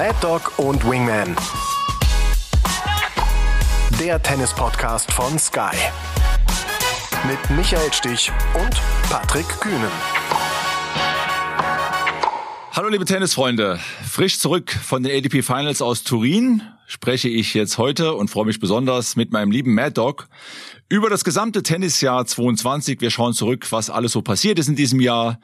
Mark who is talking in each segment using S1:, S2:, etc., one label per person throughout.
S1: Mad Dog und Wingman. Der Tennis-Podcast von Sky. Mit Michael Stich und Patrick Kühnen.
S2: Hallo liebe Tennisfreunde, frisch zurück von den ADP Finals aus Turin spreche ich jetzt heute und freue mich besonders mit meinem lieben Mad Dog über das gesamte Tennisjahr 22. Wir schauen zurück, was alles so passiert ist in diesem Jahr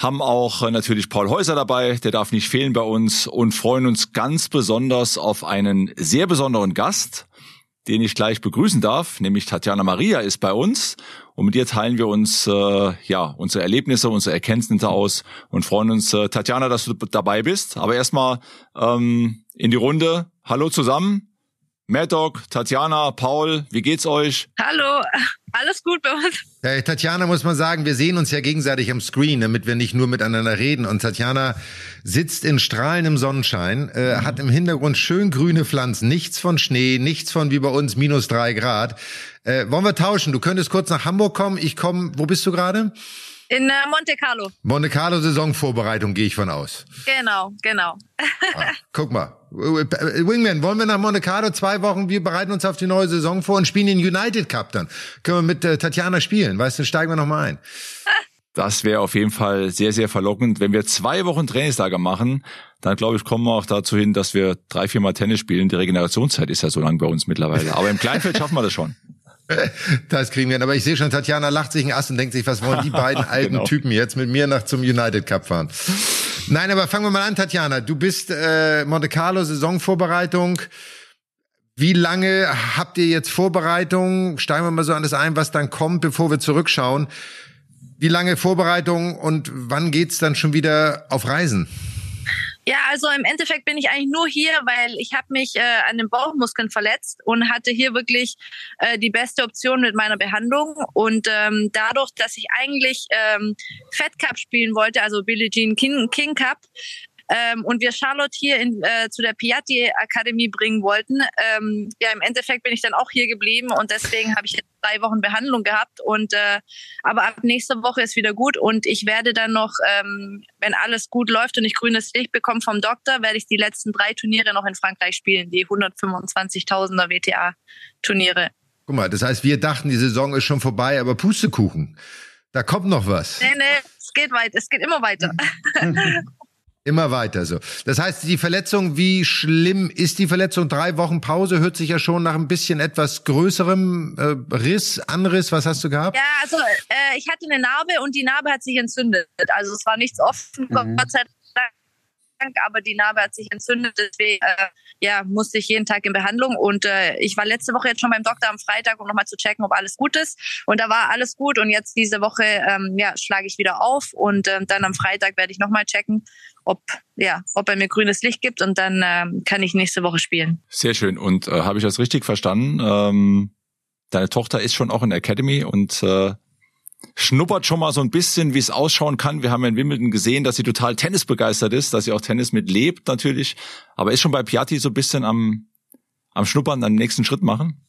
S2: haben auch äh, natürlich Paul Häuser dabei, der darf nicht fehlen bei uns und freuen uns ganz besonders auf einen sehr besonderen Gast, den ich gleich begrüßen darf, nämlich Tatjana Maria ist bei uns und mit ihr teilen wir uns äh, ja unsere Erlebnisse, unsere Erkenntnisse aus und freuen uns, äh, Tatjana, dass du dabei bist. Aber erstmal ähm, in die Runde. Hallo zusammen. Mad Dog, Tatjana, Paul, wie geht's euch?
S3: Hallo, alles gut bei uns.
S4: Hey, Tatjana muss man sagen, wir sehen uns ja gegenseitig am Screen, damit wir nicht nur miteinander reden. Und Tatjana sitzt in strahlendem Sonnenschein, äh, mhm. hat im Hintergrund schön grüne Pflanzen, nichts von Schnee, nichts von wie bei uns minus drei Grad. Äh, wollen wir tauschen? Du könntest kurz nach Hamburg kommen. Ich komme, wo bist du gerade?
S3: In äh, Monte Carlo.
S4: Monte Carlo Saisonvorbereitung gehe ich von aus.
S3: Genau, genau.
S4: Ah, guck mal. Wingman, wollen wir nach Monte Carlo zwei Wochen? Wir bereiten uns auf die neue Saison vor und spielen den United Cup dann. Können wir mit äh, Tatjana spielen? Weißt du, steigen wir noch mal ein.
S2: Das wäre auf jeden Fall sehr, sehr verlockend. Wenn wir zwei Wochen Trainingslager machen, dann glaube ich, kommen wir auch dazu hin, dass wir drei, vier Mal Tennis spielen. Die Regenerationszeit ist ja so lang bei uns mittlerweile. Aber im Kleinfeld schaffen wir das schon.
S4: Das kriegen wir hin. Aber ich sehe schon, Tatjana lacht sich ein Ass und denkt sich, was wollen die beiden alten genau. Typen jetzt mit mir nach zum United Cup fahren? Nein, aber fangen wir mal an, Tatjana. Du bist äh, Monte Carlo Saisonvorbereitung. Wie lange habt ihr jetzt Vorbereitung? Steigen wir mal so an das ein, was dann kommt, bevor wir zurückschauen. Wie lange Vorbereitung und wann geht's dann schon wieder auf Reisen?
S3: Ja, also im Endeffekt bin ich eigentlich nur hier, weil ich habe mich äh, an den Bauchmuskeln verletzt und hatte hier wirklich äh, die beste Option mit meiner Behandlung. Und ähm, dadurch, dass ich eigentlich ähm, Fed Cup spielen wollte, also Billie Jean King, King Cup, ähm, und wir Charlotte hier in, äh, zu der Piatti Akademie bringen wollten. Ähm, ja, im Endeffekt bin ich dann auch hier geblieben und deswegen habe ich jetzt drei Wochen Behandlung gehabt. Und äh, aber ab nächster Woche ist wieder gut und ich werde dann noch, ähm, wenn alles gut läuft und ich grünes Licht bekomme vom Doktor, werde ich die letzten drei Turniere noch in Frankreich spielen, die 125.000er WTA-Turniere.
S4: Guck mal, das heißt, wir dachten, die Saison ist schon vorbei, aber Pustekuchen. Da kommt noch was.
S3: Nee, nee, es geht weiter, es geht immer weiter.
S4: Immer weiter so. Das heißt, die Verletzung, wie schlimm ist die Verletzung? Drei Wochen Pause hört sich ja schon nach ein bisschen etwas größerem äh, Riss, Anriss. Was hast du gehabt?
S3: Ja, also äh, ich hatte eine Narbe und die Narbe hat sich entzündet. Also es war nichts offen, mhm. Gott sei Dank aber die Narbe hat sich entzündet, deswegen äh, ja, musste ich jeden Tag in Behandlung. Und äh, ich war letzte Woche jetzt schon beim Doktor am Freitag, um nochmal zu checken, ob alles gut ist. Und da war alles gut. Und jetzt diese Woche ähm, ja, schlage ich wieder auf und äh, dann am Freitag werde ich nochmal checken, ob ja, ob er mir grünes Licht gibt und dann ähm, kann ich nächste Woche spielen.
S2: Sehr schön. Und äh, habe ich das richtig verstanden? Ähm, deine Tochter ist schon auch in der Academy und äh, schnuppert schon mal so ein bisschen, wie es ausschauen kann. Wir haben ja in Wimbledon gesehen, dass sie total Tennis begeistert ist, dass sie auch Tennis mitlebt natürlich, aber ist schon bei Piatti so ein bisschen am, am Schnuppern, am nächsten Schritt machen?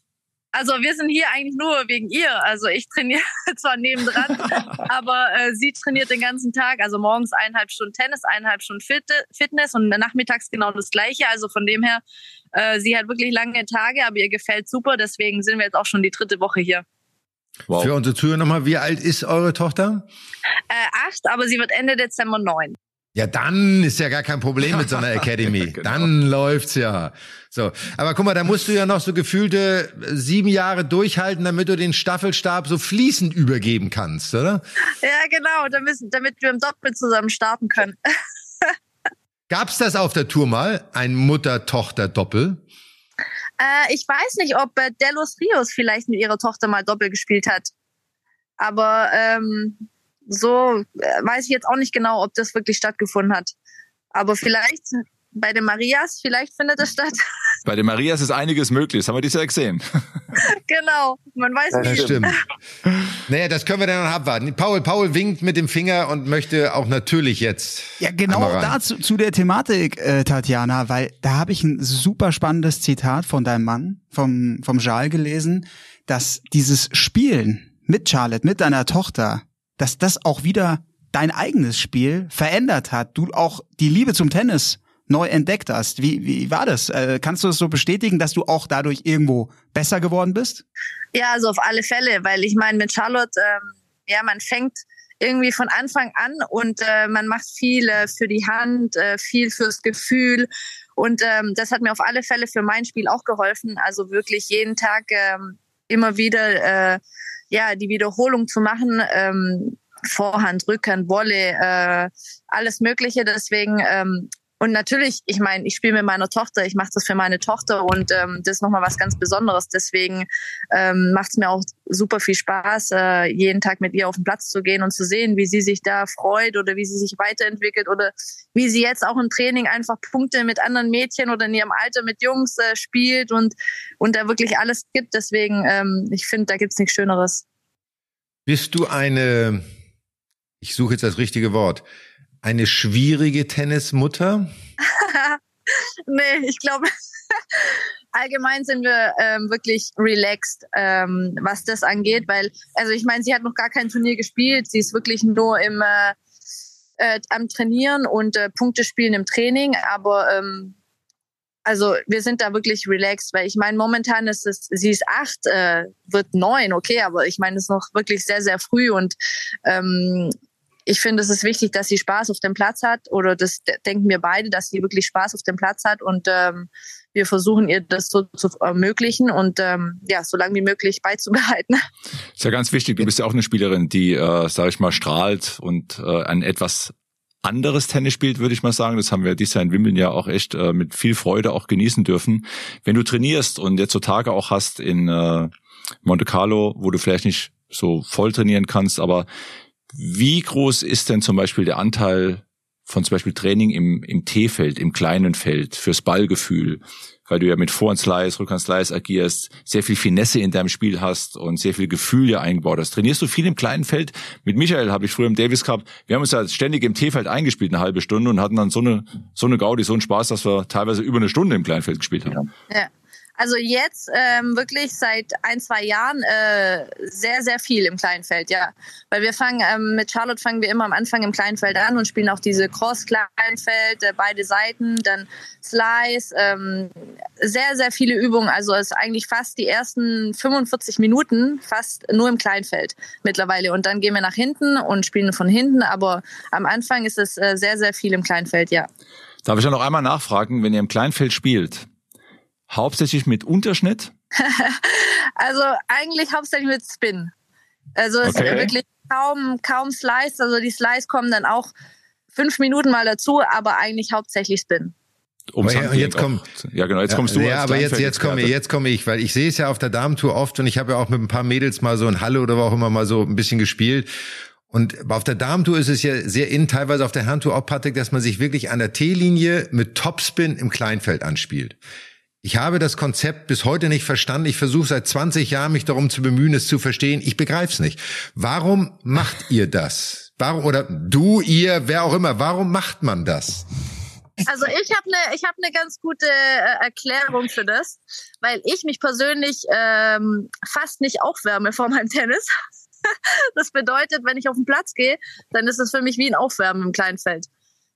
S3: Also wir sind hier eigentlich nur wegen ihr. Also ich trainiere zwar nebendran, aber äh, sie trainiert den ganzen Tag. Also morgens eineinhalb Stunden Tennis, eineinhalb Stunden Fit Fitness und nachmittags genau das Gleiche. Also von dem her, äh, sie hat wirklich lange Tage, aber ihr gefällt super. Deswegen sind wir jetzt auch schon die dritte Woche hier.
S4: Wow. Für unsere Zuhörer nochmal, wie alt ist eure Tochter?
S3: Äh, acht, aber sie wird Ende Dezember neun.
S4: Ja, dann ist ja gar kein Problem mit so einer Academy. genau. Dann läuft's ja. So, aber guck mal, da musst du ja noch so gefühlte sieben Jahre durchhalten, damit du den Staffelstab so fließend übergeben kannst, oder?
S3: Ja, genau, damit, damit wir im Doppel zusammen starten können.
S4: Gab's das auf der Tour mal, ein Mutter-Tochter-Doppel?
S3: Äh, ich weiß nicht, ob äh, Delos Rios vielleicht mit ihrer Tochter mal Doppel gespielt hat. Aber ähm, so äh, weiß ich jetzt auch nicht genau, ob das wirklich stattgefunden hat. Aber vielleicht bei den Marias, vielleicht findet es statt.
S2: Bei den Marias ist einiges möglich, das haben wir dieses Jahr gesehen.
S3: genau, man weiß
S4: nicht. Das stimmt. Naja, das können wir dann noch abwarten. Paul, Paul winkt mit dem Finger und möchte auch natürlich jetzt.
S5: Ja, genau dazu zu der Thematik, äh, Tatjana, weil da habe ich ein super spannendes Zitat von deinem Mann, vom, vom Jal gelesen, dass dieses Spielen mit Charlotte, mit deiner Tochter, dass das auch wieder dein eigenes Spiel verändert hat. Du auch die Liebe zum Tennis neu entdeckt hast. Wie, wie war das? Äh, kannst du das so bestätigen, dass du auch dadurch irgendwo besser geworden bist?
S3: Ja, also auf alle Fälle, weil ich meine, mit Charlotte, ähm, ja, man fängt irgendwie von Anfang an und äh, man macht viel äh, für die Hand, äh, viel fürs Gefühl. Und ähm, das hat mir auf alle Fälle für mein Spiel auch geholfen. Also wirklich jeden Tag ähm, immer wieder äh, ja die Wiederholung zu machen. Ähm, Vorhand, Rückhand, Wolle, äh, alles Mögliche. Deswegen ähm, und natürlich, ich meine, ich spiele mit meiner Tochter, ich mache das für meine Tochter und ähm, das ist nochmal was ganz Besonderes. Deswegen ähm, macht es mir auch super viel Spaß, äh, jeden Tag mit ihr auf den Platz zu gehen und zu sehen, wie sie sich da freut oder wie sie sich weiterentwickelt oder wie sie jetzt auch im Training einfach Punkte mit anderen Mädchen oder in ihrem Alter mit Jungs äh, spielt und, und da wirklich alles gibt. Deswegen, ähm, ich finde, da gibt's nichts Schöneres.
S4: Bist du eine, ich suche jetzt das richtige Wort, eine schwierige Tennismutter?
S3: nee, ich glaube, allgemein sind wir ähm, wirklich relaxed, ähm, was das angeht, weil, also ich meine, sie hat noch gar kein Turnier gespielt, sie ist wirklich nur im äh, äh, am Trainieren und äh, Punkte spielen im Training, aber ähm, also wir sind da wirklich relaxed, weil ich meine, momentan ist es, sie ist acht, äh, wird neun, okay, aber ich meine, es ist noch wirklich sehr, sehr früh und ähm, ich finde, es ist wichtig, dass sie Spaß auf dem Platz hat oder das denken wir beide, dass sie wirklich Spaß auf dem Platz hat und ähm, wir versuchen ihr das so zu ermöglichen und ähm, ja, so lange wie möglich beizubehalten.
S2: Ist ja ganz wichtig. Du bist ja auch eine Spielerin, die, äh, sage ich mal, strahlt und äh, ein etwas anderes Tennis spielt, würde ich mal sagen. Das haben wir dieses Jahr in Wimbledon ja auch echt äh, mit viel Freude auch genießen dürfen. Wenn du trainierst und jetzt so Tage auch hast in äh, Monte Carlo, wo du vielleicht nicht so voll trainieren kannst, aber wie groß ist denn zum Beispiel der Anteil von zum Beispiel Training im, im T-Feld, im kleinen Feld, fürs Ballgefühl? Weil du ja mit Vorhand Slice, Rückhand Slice agierst, sehr viel Finesse in deinem Spiel hast und sehr viel Gefühl ja eingebaut hast. Trainierst du viel im kleinen Feld? Mit Michael habe ich früher im Davis Cup, wir haben uns ja ständig im T-Feld eingespielt, eine halbe Stunde und hatten dann so eine, so eine Gaudi, so einen Spaß, dass wir teilweise über eine Stunde im Kleinfeld gespielt haben.
S3: Ja. Also jetzt ähm, wirklich seit ein, zwei Jahren äh, sehr, sehr viel im Kleinfeld, ja. Weil wir fangen, ähm, mit Charlotte fangen wir immer am Anfang im Kleinfeld an und spielen auch diese Cross-Kleinfeld, äh, beide Seiten, dann Slice, ähm, sehr, sehr viele Übungen. Also es ist eigentlich fast die ersten 45 Minuten fast nur im Kleinfeld mittlerweile. Und dann gehen wir nach hinten und spielen von hinten, aber am Anfang ist es äh, sehr, sehr viel im Kleinfeld, ja.
S2: Darf ich ja noch einmal nachfragen, wenn ihr im Kleinfeld spielt, Hauptsächlich mit Unterschnitt?
S3: also eigentlich hauptsächlich mit Spin. Also es okay. ist wirklich kaum, kaum Slice. Also die Slice kommen dann auch fünf Minuten mal dazu, aber eigentlich hauptsächlich Spin.
S4: Um ja, jetzt komm,
S2: ja genau, jetzt kommst du.
S4: Ja, aber jetzt jetzt komme jetzt komme ich, weil ich sehe es ja auf der Damentour oft und ich habe ja auch mit ein paar Mädels mal so in Halle oder wo auch immer mal so ein bisschen gespielt. Und auf der Damentour ist es ja sehr in, teilweise auf der Herrentour auch, Patrick, dass man sich wirklich an der T-Linie mit Topspin im Kleinfeld anspielt. Ich habe das Konzept bis heute nicht verstanden. Ich versuche seit 20 Jahren mich darum zu bemühen, es zu verstehen. Ich begreife es nicht. Warum macht ihr das? Warum oder du, ihr, wer auch immer? Warum macht man das?
S3: Also ich habe eine ich habe eine ganz gute äh, Erklärung für das, weil ich mich persönlich ähm, fast nicht aufwärme vor meinem Tennis. das bedeutet, wenn ich auf den Platz gehe, dann ist es für mich wie ein Aufwärmen im Kleinfeld.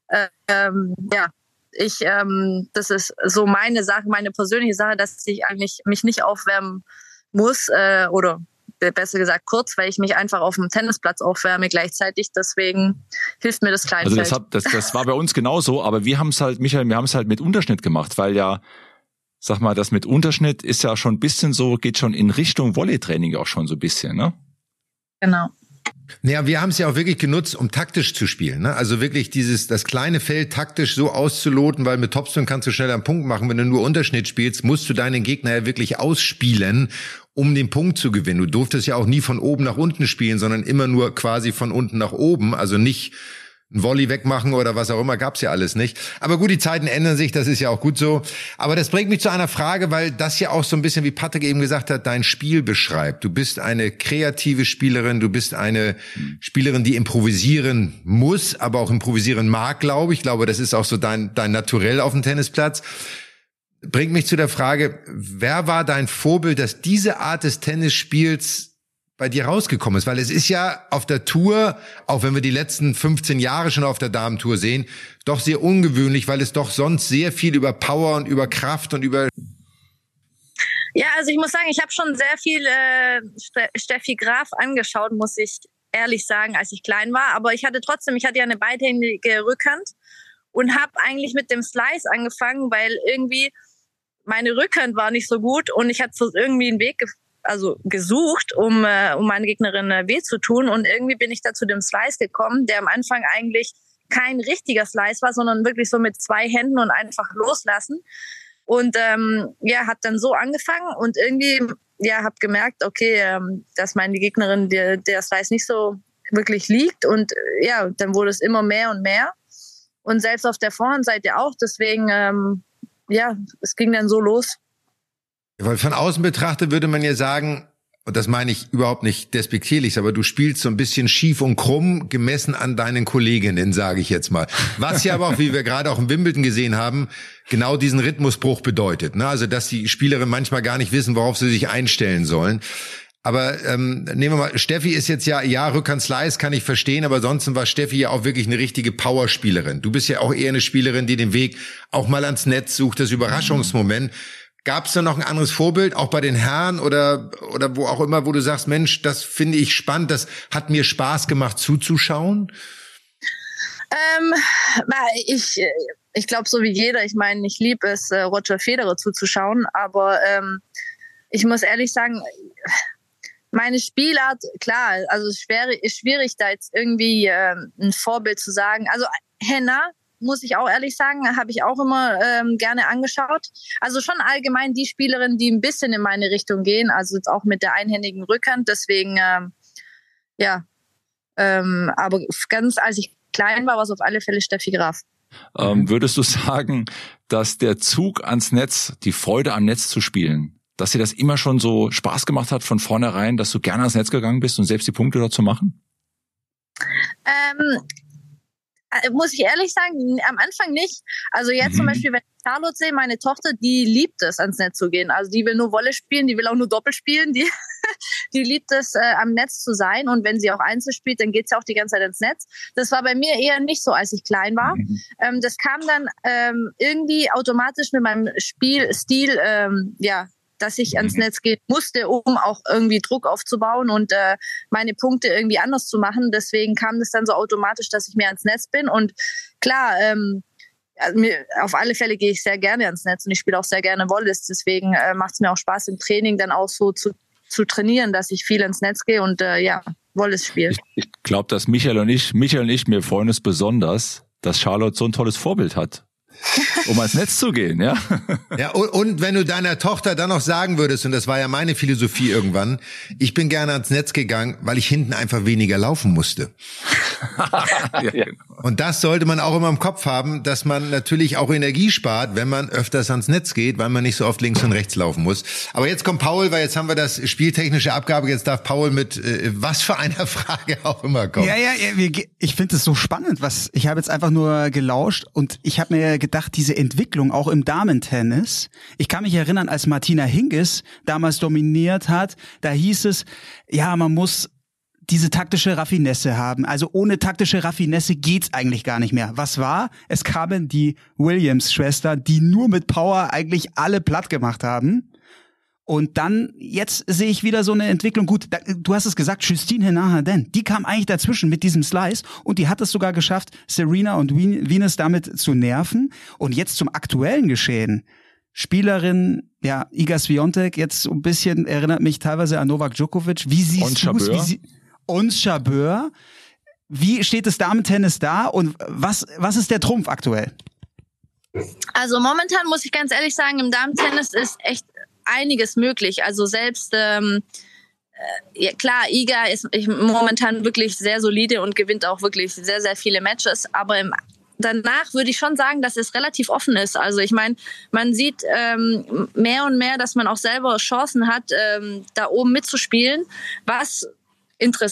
S3: Äh, ähm, ja, ich, ähm, das ist so meine Sache, meine persönliche Sache, dass ich eigentlich mich nicht aufwärmen muss äh, oder besser gesagt kurz, weil ich mich einfach auf dem Tennisplatz aufwärme gleichzeitig. Deswegen hilft mir das Kleinfeld.
S2: Also das, hat, das, das war bei uns genauso, aber wir haben es halt, Michael, wir haben es halt mit Unterschnitt gemacht, weil ja, sag mal, das mit Unterschnitt ist ja schon ein bisschen so, geht schon in Richtung Volley-Training auch schon so ein bisschen, ne?
S3: Genau.
S4: Naja, wir haben es ja auch wirklich genutzt, um taktisch zu spielen. Ne? Also wirklich dieses, das kleine Feld taktisch so auszuloten, weil mit Topspin kannst du schnell einen Punkt machen. Wenn du nur Unterschnitt spielst, musst du deinen Gegner ja wirklich ausspielen, um den Punkt zu gewinnen. Du durftest ja auch nie von oben nach unten spielen, sondern immer nur quasi von unten nach oben. Also nicht ein Volley wegmachen oder was auch immer, gab's ja alles nicht. Aber gut, die Zeiten ändern sich, das ist ja auch gut so. Aber das bringt mich zu einer Frage, weil das ja auch so ein bisschen, wie Patrick eben gesagt hat, dein Spiel beschreibt. Du bist eine kreative Spielerin, du bist eine Spielerin, die improvisieren muss, aber auch improvisieren mag, glaube ich. Ich glaube, das ist auch so dein, dein Naturell auf dem Tennisplatz. Bringt mich zu der Frage, wer war dein Vorbild, dass diese Art des Tennisspiels bei dir rausgekommen ist? Weil es ist ja auf der Tour, auch wenn wir die letzten 15 Jahre schon auf der Damentour sehen, doch sehr ungewöhnlich, weil es doch sonst sehr viel über Power und über Kraft und über
S3: ja, also ich muss sagen, ich habe schon sehr viel äh, Steffi Graf angeschaut, muss ich ehrlich sagen, als ich klein war. Aber ich hatte trotzdem, ich hatte ja eine beidhändige Rückhand und habe eigentlich mit dem Slice angefangen, weil irgendwie meine Rückhand war nicht so gut und ich hatte so irgendwie einen Weg also gesucht, um, äh, um meine Gegnerin äh, weh zu tun. Und irgendwie bin ich da zu dem Slice gekommen, der am Anfang eigentlich kein richtiger Slice war, sondern wirklich so mit zwei Händen und einfach loslassen. Und ähm, ja, hat dann so angefangen und irgendwie, ja, habe gemerkt, okay, ähm, dass meine Gegnerin der, der Slice nicht so wirklich liegt. Und äh, ja, dann wurde es immer mehr und mehr. Und selbst auf der Vorhandseite auch. Deswegen, ähm, ja, es ging dann so los.
S4: Weil von außen betrachtet würde man ja sagen, und das meine ich überhaupt nicht despektierlich, aber du spielst so ein bisschen schief und krumm gemessen an deinen Kolleginnen, sage ich jetzt mal. Was ja aber auch, wie wir gerade auch in Wimbledon gesehen haben, genau diesen Rhythmusbruch bedeutet. Ne? Also, dass die Spielerinnen manchmal gar nicht wissen, worauf sie sich einstellen sollen. Aber ähm, nehmen wir mal, Steffi ist jetzt ja, ja, Rückhand Slice kann ich verstehen, aber sonst war Steffi ja auch wirklich eine richtige Powerspielerin. Du bist ja auch eher eine Spielerin, die den Weg auch mal ans Netz sucht, das Überraschungsmoment. Gab es da noch ein anderes Vorbild, auch bei den Herren oder, oder wo auch immer, wo du sagst, Mensch, das finde ich spannend, das hat mir Spaß gemacht zuzuschauen?
S3: Ähm, ich ich glaube, so wie jeder, ich meine, ich liebe es, äh, Roger Federer zuzuschauen, aber ähm, ich muss ehrlich sagen, meine Spielart, klar, also es ist schwierig, da jetzt irgendwie äh, ein Vorbild zu sagen. Also Henna, muss ich auch ehrlich sagen, habe ich auch immer ähm, gerne angeschaut. Also schon allgemein die Spielerinnen, die ein bisschen in meine Richtung gehen, also jetzt auch mit der einhändigen Rückhand. Deswegen, ähm, ja, ähm, aber ganz als ich klein war, war es auf alle Fälle Steffi Graf.
S2: Ähm, würdest du sagen, dass der Zug ans Netz, die Freude am Netz zu spielen, dass dir das immer schon so Spaß gemacht hat von vornherein, dass du gerne ans Netz gegangen bist und selbst die Punkte dort zu machen?
S3: Ähm, äh, muss ich ehrlich sagen, am Anfang nicht. Also jetzt mhm. zum Beispiel, wenn ich Charlotte sehe, meine Tochter, die liebt es, ans Netz zu gehen. Also die will nur Wolle spielen, die will auch nur Doppel spielen, die, die liebt es, äh, am Netz zu sein. Und wenn sie auch Einzel spielt, dann geht sie auch die ganze Zeit ins Netz. Das war bei mir eher nicht so, als ich klein war. Mhm. Ähm, das kam dann ähm, irgendwie automatisch mit meinem Spielstil, ähm, ja, dass ich ans mhm. Netz gehen musste, um auch irgendwie Druck aufzubauen und äh, meine Punkte irgendwie anders zu machen. Deswegen kam das dann so automatisch, dass ich mehr ans Netz bin. Und klar, ähm, also mir, auf alle Fälle gehe ich sehr gerne ans Netz und ich spiele auch sehr gerne Wallis. Deswegen äh, macht es mir auch Spaß im Training dann auch so zu, zu trainieren, dass ich viel ins Netz gehe und äh, ja, Wallis spiele.
S2: Ich, ich glaube, dass Michael und ich, Michael und ich, mir freuen es besonders, dass Charlotte so ein tolles Vorbild hat um ans Netz zu gehen, ja.
S4: Ja, und, und, wenn du deiner Tochter dann noch sagen würdest, und das war ja meine Philosophie irgendwann, ich bin gerne ans Netz gegangen, weil ich hinten einfach weniger laufen musste. ja, genau. Und das sollte man auch immer im Kopf haben, dass man natürlich auch Energie spart, wenn man öfters ans Netz geht, weil man nicht so oft links und rechts laufen muss. Aber jetzt kommt Paul, weil jetzt haben wir das spieltechnische Abgabe, jetzt darf Paul mit äh, was für einer Frage auch immer kommen.
S5: Ja, ja, ich finde es so spannend, was ich habe jetzt einfach nur gelauscht und ich habe mir gedacht, diese Entwicklung auch im Damentennis. Ich kann mich erinnern, als Martina Hingis damals dominiert hat, da hieß es, ja, man muss diese taktische Raffinesse haben. Also ohne taktische Raffinesse geht's eigentlich gar nicht mehr. Was war? Es kamen die Williams-Schwestern, die nur mit Power eigentlich alle platt gemacht haben. Und dann, jetzt sehe ich wieder so eine Entwicklung. Gut, da, du hast es gesagt, Justine Henin-Harden, die kam eigentlich dazwischen mit diesem Slice und die hat es sogar geschafft, Serena und Venus damit zu nerven. Und jetzt zum aktuellen Geschehen. Spielerin, ja, Iga Swiatek, jetzt so ein bisschen erinnert mich teilweise an Novak Djokovic. Wie siehst du es? Und Chabeur. Wie steht es Damen-Tennis da und was, was ist der Trumpf aktuell?
S3: Also momentan muss ich ganz ehrlich sagen, im Damen-Tennis ist echt einiges möglich. Also selbst ähm, äh, ja, klar, Iga ist momentan wirklich sehr solide und gewinnt auch wirklich sehr, sehr viele Matches. Aber im, danach würde ich schon sagen, dass es relativ offen ist. Also ich meine, man sieht ähm, mehr und mehr, dass man auch selber Chancen hat, ähm, da oben mitzuspielen, was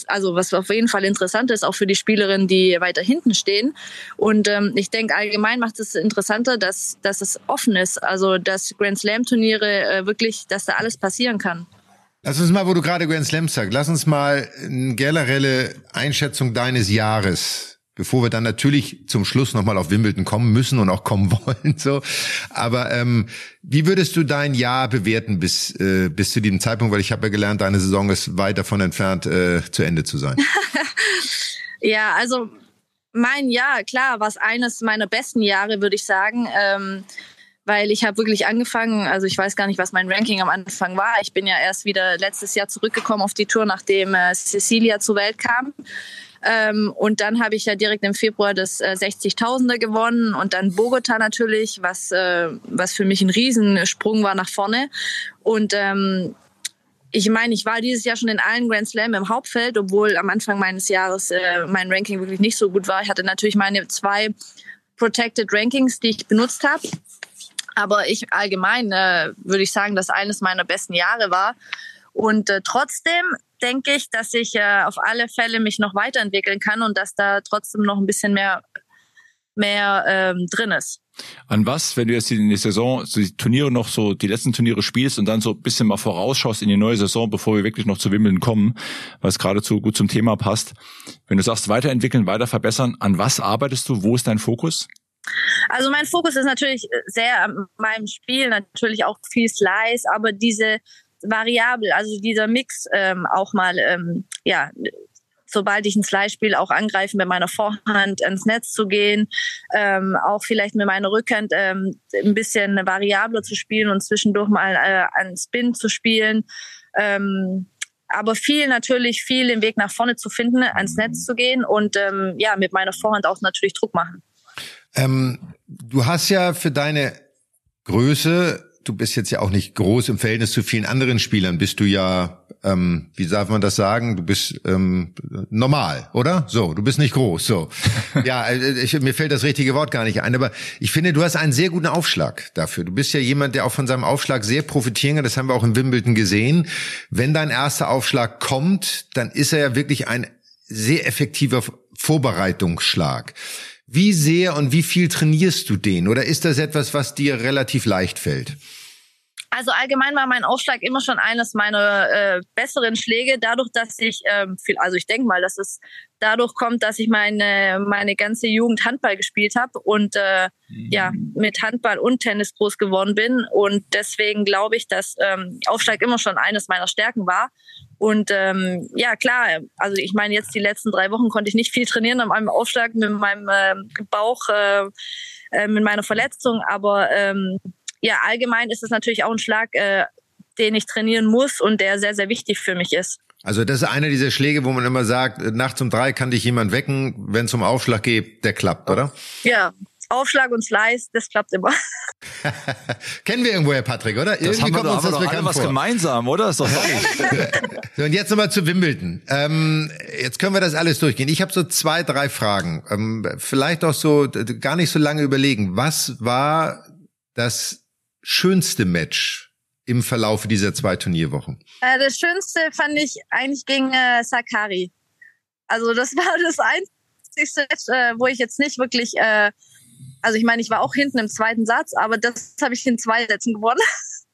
S3: Also was auf jeden Fall interessant ist, auch für die Spielerinnen, die weiter hinten stehen. Und ähm, ich denke, allgemein macht es interessanter, dass, dass es offen ist. Also dass Grand Slam Turniere äh, wirklich, dass da alles passieren kann.
S4: Lass uns mal, wo du gerade Grand Slam sagst, lass uns mal eine generelle Einschätzung deines Jahres, bevor wir dann natürlich zum Schluss nochmal auf Wimbledon kommen müssen und auch kommen wollen. So, aber ähm, wie würdest du dein Jahr bewerten bis äh, bis zu diesem Zeitpunkt? Weil ich habe ja gelernt, deine Saison ist weit davon entfernt, äh, zu Ende zu sein.
S3: ja, also mein Jahr, klar, war es eines meiner besten Jahre, würde ich sagen. Ähm, weil ich habe wirklich angefangen, also ich weiß gar nicht, was mein Ranking am Anfang war. Ich bin ja erst wieder letztes Jahr zurückgekommen auf die Tour, nachdem äh, Cecilia zur Welt kam. Ähm, und dann habe ich ja direkt im Februar das äh, 60.000er gewonnen und dann Bogota natürlich, was, äh, was für mich ein Riesensprung war nach vorne. Und ähm, ich meine, ich war dieses Jahr schon in allen Grand Slam im Hauptfeld, obwohl am Anfang meines Jahres äh, mein Ranking wirklich nicht so gut war. Ich hatte natürlich meine zwei Protected Rankings, die ich benutzt habe. Aber ich allgemein äh, würde ich sagen, dass eines meiner besten Jahre war. Und äh, trotzdem denke ich, dass ich äh, auf alle Fälle mich noch weiterentwickeln kann und dass da trotzdem noch ein bisschen mehr mehr ähm, drin ist.
S2: An was, wenn du jetzt in die Saison, die Turniere noch so, die letzten Turniere spielst und dann so ein bisschen mal vorausschaust in die neue Saison, bevor wir wirklich noch zu Wimmeln kommen, was geradezu gut zum Thema passt. Wenn du sagst, weiterentwickeln, weiter verbessern, an was arbeitest du? Wo ist dein Fokus?
S3: Also mein Fokus ist natürlich sehr an meinem Spiel, natürlich auch viel Slice, aber diese Variabel, also dieser Mix ähm, auch mal, ähm, ja, sobald ich ein Slice spiele, auch angreifen mit meiner Vorhand ins Netz zu gehen, ähm, auch vielleicht mit meiner Rückhand ähm, ein bisschen variabler zu spielen und zwischendurch mal äh, einen Spin zu spielen. Ähm, aber viel natürlich, viel den Weg nach vorne zu finden, ans Netz zu gehen und ähm, ja, mit meiner Vorhand auch natürlich Druck machen.
S4: Ähm, du hast ja für deine Größe, du bist jetzt ja auch nicht groß im Verhältnis zu vielen anderen Spielern, bist du ja, ähm, wie darf man das sagen, du bist ähm, normal, oder? So, du bist nicht groß, so. ja, äh, ich, mir fällt das richtige Wort gar nicht ein, aber ich finde, du hast einen sehr guten Aufschlag dafür. Du bist ja jemand, der auch von seinem Aufschlag sehr profitieren kann, das haben wir auch in Wimbledon gesehen. Wenn dein erster Aufschlag kommt, dann ist er ja wirklich ein sehr effektiver Vorbereitungsschlag. Wie sehr und wie viel trainierst du den? Oder ist das etwas, was dir relativ leicht fällt?
S3: Also allgemein war mein Aufschlag immer schon eines meiner äh, besseren Schläge, dadurch, dass ich ähm, viel, also ich denke mal, dass es dadurch kommt, dass ich meine meine ganze Jugend Handball gespielt habe und äh, mhm. ja mit Handball und Tennis groß geworden bin und deswegen glaube ich, dass ähm, Aufschlag immer schon eines meiner Stärken war und ähm, ja klar, also ich meine jetzt die letzten drei Wochen konnte ich nicht viel trainieren an meinem Aufschlag mit meinem äh, Bauch äh, äh, mit meiner Verletzung, aber ähm, ja, allgemein ist es natürlich auch ein Schlag, äh, den ich trainieren muss und der sehr, sehr wichtig für mich ist.
S4: Also das ist einer dieser Schläge, wo man immer sagt, nachts um drei kann dich jemand wecken, wenn es um Aufschlag geht, der klappt, oder?
S3: Ja, Aufschlag und Slice, das klappt immer.
S4: Kennen wir irgendwo, Herr Patrick, oder?
S2: Das Irgendwie haben wir, kommt uns das bekannt alle was vor. gemeinsam, oder? Ist doch herrlich.
S4: so, und jetzt nochmal zu Wimbledon. Ähm, jetzt können wir das alles durchgehen. Ich habe so zwei, drei Fragen. Ähm, vielleicht auch so gar nicht so lange überlegen. Was war das schönste Match im Verlauf dieser zwei Turnierwochen?
S3: Äh, das schönste fand ich eigentlich gegen äh, Sakari. Also das war das einzigste, äh, wo ich jetzt nicht wirklich, äh, also ich meine, ich war auch hinten im zweiten Satz, aber das habe ich in zwei Sätzen gewonnen.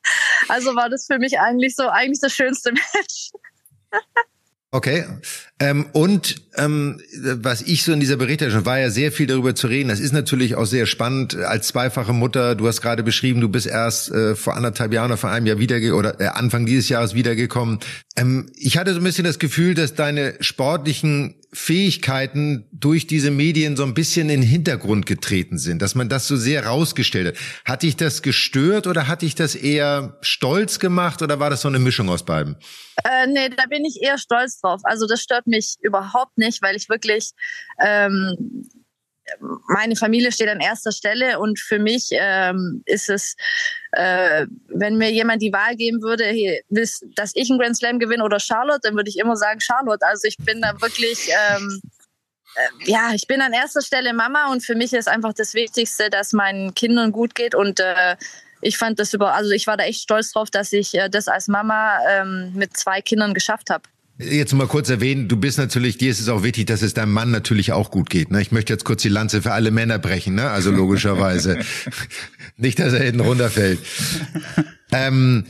S3: also war das für mich eigentlich so eigentlich das schönste Match.
S4: Okay. Ähm, und ähm, was ich so in dieser Berichterstattung war ja sehr viel darüber zu reden. Das ist natürlich auch sehr spannend als zweifache Mutter. Du hast gerade beschrieben, du bist erst äh, vor anderthalb Jahren oder vor einem Jahr wieder oder äh, Anfang dieses Jahres wiedergekommen. Ähm, ich hatte so ein bisschen das Gefühl, dass deine sportlichen Fähigkeiten durch diese Medien so ein bisschen in den Hintergrund getreten sind, dass man das so sehr rausgestellt hat. Hat dich das gestört oder hat dich das eher stolz gemacht oder war das so eine Mischung aus beiden?
S3: Äh, nee, da bin ich eher stolz drauf. Also das stört mich überhaupt nicht, weil ich wirklich ähm, meine Familie steht an erster Stelle und für mich ähm, ist es, äh, wenn mir jemand die Wahl geben würde, hey, dass ich einen Grand Slam gewinne oder Charlotte, dann würde ich immer sagen Charlotte. Also ich bin da wirklich, ähm, äh, ja, ich bin an erster Stelle Mama und für mich ist einfach das Wichtigste, dass meinen Kindern gut geht und äh, ich fand das über, also ich war da echt stolz drauf, dass ich äh, das als Mama ähm, mit zwei Kindern geschafft habe.
S4: Jetzt mal kurz erwähnen, du bist natürlich, dir ist es auch wichtig, dass es deinem Mann natürlich auch gut geht. Ne? Ich möchte jetzt kurz die Lanze für alle Männer brechen, ne? also logischerweise. Nicht, dass er hinten runterfällt. ähm,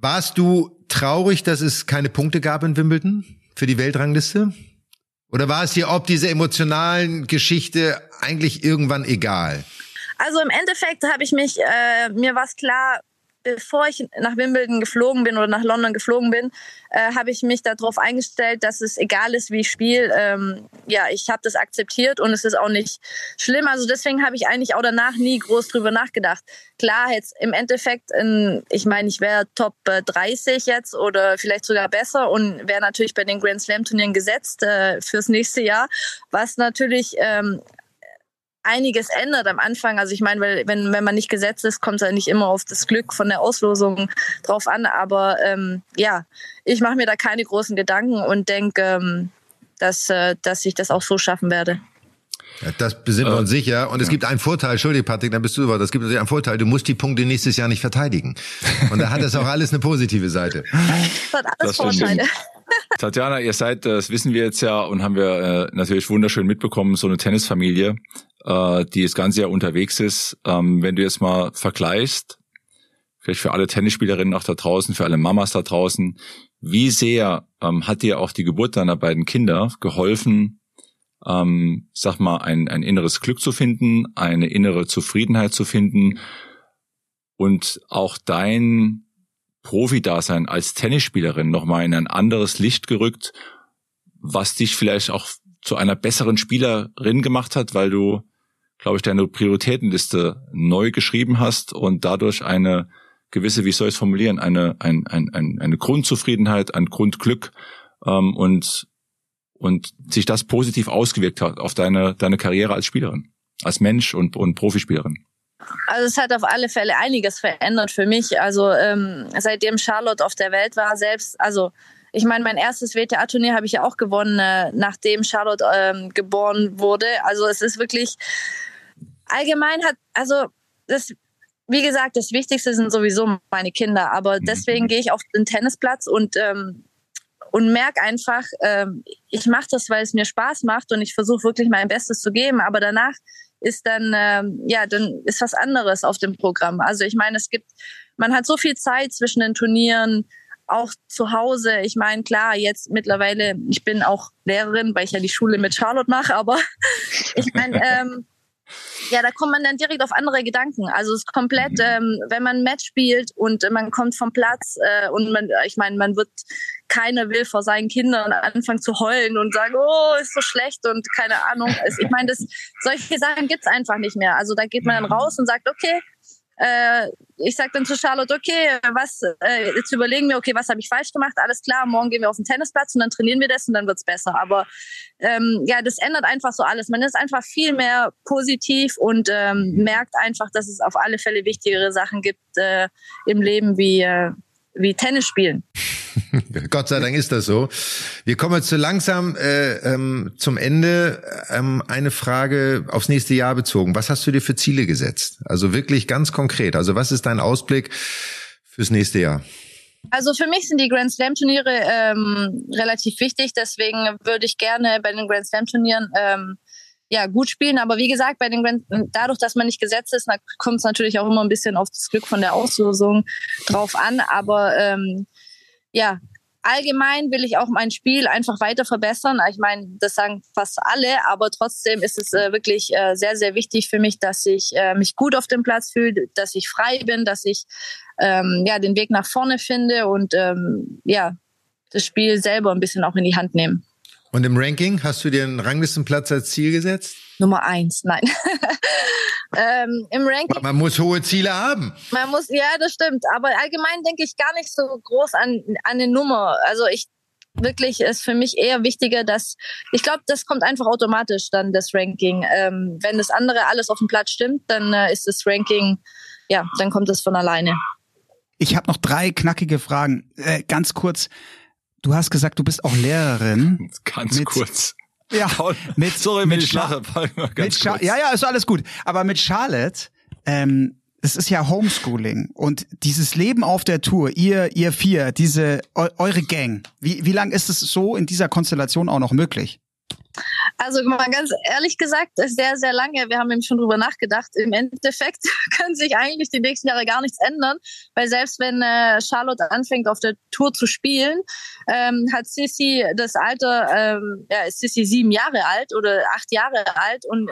S4: Warst du traurig, dass es keine Punkte gab in Wimbledon für die Weltrangliste? Oder war es dir ob diese emotionalen Geschichte eigentlich irgendwann egal?
S3: Also im Endeffekt habe ich mich, äh, mir war es klar, bevor ich nach Wimbledon geflogen bin oder nach London geflogen bin, äh, habe ich mich darauf eingestellt, dass es egal ist, wie ich spiele. Ähm, ja, ich habe das akzeptiert und es ist auch nicht schlimm. Also deswegen habe ich eigentlich auch danach nie groß drüber nachgedacht. Klar, jetzt im Endeffekt, in, ich meine, ich wäre Top 30 jetzt oder vielleicht sogar besser und wäre natürlich bei den Grand Slam Turnieren gesetzt äh, fürs nächste Jahr, was natürlich ähm, einiges ändert am Anfang. Also ich meine, weil wenn, wenn man nicht gesetzt ist, kommt es ja nicht immer auf das Glück von der Auslosung drauf an. Aber ähm, ja, ich mache mir da keine großen Gedanken und denke, ähm, dass, äh, dass ich das auch so schaffen werde.
S4: Ja, das sind wir uns äh, sicher. Und es gibt einen Vorteil, Entschuldige Patrick, dann bist du über. Es gibt natürlich einen Vorteil, du musst die Punkte nächstes Jahr nicht verteidigen. Und da hat das auch alles eine positive Seite.
S3: Das hat alles das Vorteile.
S2: Tatjana, ihr seid, das wissen wir jetzt ja und haben wir äh, natürlich wunderschön mitbekommen, so eine Tennisfamilie äh, die das ganze Jahr unterwegs ist. Ähm, wenn du jetzt mal vergleichst, vielleicht für alle Tennisspielerinnen auch da draußen, für alle Mamas da draußen, wie sehr ähm, hat dir auch die Geburt deiner beiden Kinder geholfen, ähm, sag mal, ein, ein inneres Glück zu finden, eine innere Zufriedenheit zu finden und auch dein Profi-Dasein als Tennisspielerin nochmal in ein anderes Licht gerückt, was dich vielleicht auch zu einer besseren Spielerin gemacht hat, weil du glaube ich, deine Prioritätenliste neu geschrieben hast und dadurch eine gewisse, wie soll ich es formulieren, eine, ein, ein, ein, eine Grundzufriedenheit, ein Grundglück ähm, und, und sich das positiv ausgewirkt hat auf deine, deine Karriere als Spielerin, als Mensch und, und Profispielerin.
S3: Also es hat auf alle Fälle einiges verändert für mich. Also ähm, seitdem Charlotte auf der Welt war, selbst, also ich meine, mein erstes WTA-Turnier habe ich ja auch gewonnen, äh, nachdem Charlotte ähm, geboren wurde. Also es ist wirklich allgemein hat, also das, wie gesagt, das Wichtigste sind sowieso meine Kinder, aber mhm. deswegen gehe ich auf den Tennisplatz und ähm, und merke einfach, ähm, ich mache das, weil es mir Spaß macht und ich versuche wirklich mein Bestes zu geben, aber danach ist dann ähm, ja dann ist was anderes auf dem Programm. Also ich meine, es gibt, man hat so viel Zeit zwischen den Turnieren, auch zu Hause. Ich meine, klar, jetzt mittlerweile, ich bin auch Lehrerin, weil ich ja die Schule mit Charlotte mache, aber ich meine, ähm, ja, da kommt man dann direkt auf andere Gedanken. Also es ist komplett, mhm. ähm, wenn man ein Match spielt und man kommt vom Platz äh, und man, ich meine, man wird, keiner will vor seinen Kindern anfangen zu heulen und sagen, oh, ist so schlecht und keine Ahnung. Ich meine, das, solche Sachen gibt's einfach nicht mehr. Also da geht man dann mhm. raus und sagt, okay, äh, ich sage dann zu Charlotte, okay, was, äh, jetzt überlegen wir, okay, was habe ich falsch gemacht? Alles klar, morgen gehen wir auf den Tennisplatz und dann trainieren wir das und dann wird's besser. Aber ähm, ja, das ändert einfach so alles. Man ist einfach viel mehr positiv und ähm, merkt einfach, dass es auf alle Fälle wichtigere Sachen gibt äh, im Leben wie, äh, wie Tennis spielen.
S4: Gott sei Dank ist das so. Wir kommen jetzt so langsam äh, ähm, zum Ende. Ähm, eine Frage aufs nächste Jahr bezogen. Was hast du dir für Ziele gesetzt? Also wirklich ganz konkret. Also was ist dein Ausblick fürs nächste Jahr?
S3: Also für mich sind die Grand Slam Turniere ähm, relativ wichtig. Deswegen würde ich gerne bei den Grand Slam Turnieren ähm, ja, gut spielen. Aber wie gesagt, bei den Grand, dadurch, dass man nicht gesetzt ist, kommt es natürlich auch immer ein bisschen auf das Glück von der Auslosung drauf an. Aber ähm, ja, allgemein will ich auch mein Spiel einfach weiter verbessern. Ich meine, das sagen fast alle, aber trotzdem ist es äh, wirklich äh, sehr, sehr wichtig für mich, dass ich äh, mich gut auf dem Platz fühle, dass ich frei bin, dass ich ähm, ja den Weg nach vorne finde und ähm, ja das Spiel selber ein bisschen auch in die Hand nehmen.
S4: Und im Ranking hast du dir einen Ranglistenplatz als Ziel gesetzt?
S3: Nummer eins, nein. ähm, Im Ranking.
S4: Man muss hohe Ziele haben.
S3: Man muss, ja, das stimmt. Aber allgemein denke ich gar nicht so groß an, an eine Nummer. Also ich wirklich ist für mich eher wichtiger, dass ich glaube, das kommt einfach automatisch dann das Ranking. Ähm, wenn das andere alles auf dem Platz stimmt, dann äh, ist das Ranking, ja, dann kommt es von alleine.
S5: Ich habe noch drei knackige Fragen. Äh, ganz kurz. Du hast gesagt, du bist auch Lehrerin.
S2: Ganz mit, kurz.
S5: Ja,
S2: Paul, mit, sorry, mit,
S5: mit ja, ja, ist alles gut. Aber mit Charlotte, ähm, es ist ja Homeschooling und dieses Leben auf der Tour, ihr, ihr vier, diese eu, eure Gang, wie, wie lang ist es so in dieser Konstellation auch noch möglich?
S3: Also mal ganz ehrlich gesagt, sehr, sehr lange. Wir haben eben schon drüber nachgedacht. Im Endeffekt können sich eigentlich die nächsten Jahre gar nichts ändern, weil selbst wenn äh, Charlotte anfängt, auf der Tour zu spielen, ähm, hat Sissy das Alter, ähm, ja, ist Sissy sieben Jahre alt oder acht Jahre alt und